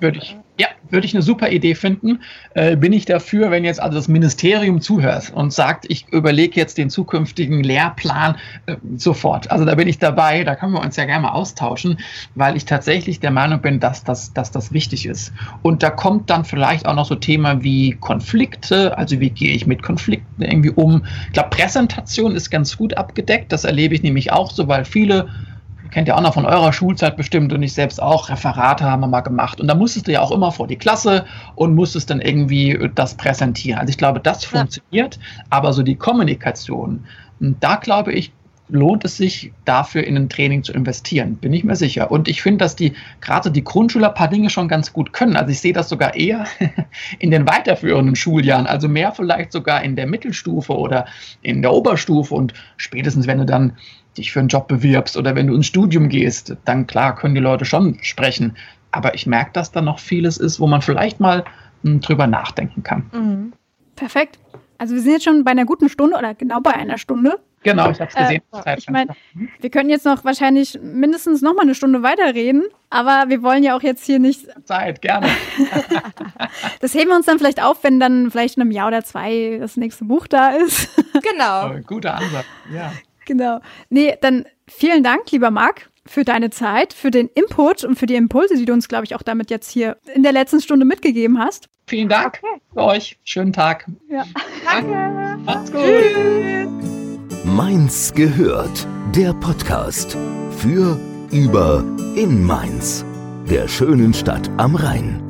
Würde ich, ja, würde ich eine super Idee finden. Äh, bin ich dafür, wenn jetzt also das Ministerium zuhört und sagt, ich überlege jetzt den zukünftigen Lehrplan äh, sofort. Also da bin ich dabei, da können wir uns ja gerne mal austauschen, weil ich tatsächlich der Meinung bin, dass das, dass das wichtig ist. Und da kommt dann vielleicht auch noch so Thema wie Konflikte, also wie gehe ich mit Konflikten irgendwie um. Ich glaube, Präsentation ist ganz gut abgedeckt, das erlebe ich nämlich auch so, weil viele kennt ihr auch noch von eurer Schulzeit bestimmt und ich selbst auch, Referate haben wir mal gemacht. Und da musstest du ja auch immer vor die Klasse und musstest dann irgendwie das präsentieren. Also ich glaube, das funktioniert, ja. aber so die Kommunikation, da glaube ich, lohnt es sich dafür in ein Training zu investieren, bin ich mir sicher. Und ich finde, dass die gerade die Grundschüler ein paar Dinge schon ganz gut können. Also ich sehe das sogar eher in den weiterführenden Schuljahren, also mehr vielleicht sogar in der Mittelstufe oder in der Oberstufe und spätestens wenn du dann dich für einen Job bewirbst oder wenn du ins Studium gehst, dann klar können die Leute schon sprechen. Aber ich merke, dass da noch vieles ist, wo man vielleicht mal m, hm, drüber nachdenken kann. Mhm. Perfekt. Also wir sind jetzt schon bei einer guten Stunde oder genau bei einer Stunde. Genau, ich habe es gesehen. Äh, ich meine, wir können jetzt noch wahrscheinlich mindestens noch mal eine Stunde weiterreden, aber wir wollen ja auch jetzt hier nicht. Zeit, gerne. das heben wir uns dann vielleicht auf, wenn dann vielleicht in einem Jahr oder zwei das nächste Buch da ist. genau. Oh, guter Ansatz, ja. Genau. Nee, dann vielen Dank, lieber Marc, für deine Zeit, für den Input und für die Impulse, die du uns, glaube ich, auch damit jetzt hier in der letzten Stunde mitgegeben hast. Vielen Dank okay. für euch. Schönen Tag. Ja. Danke. Macht's gut. Tschüss. Mainz gehört. Der Podcast für, über, in Mainz. Der schönen Stadt am Rhein.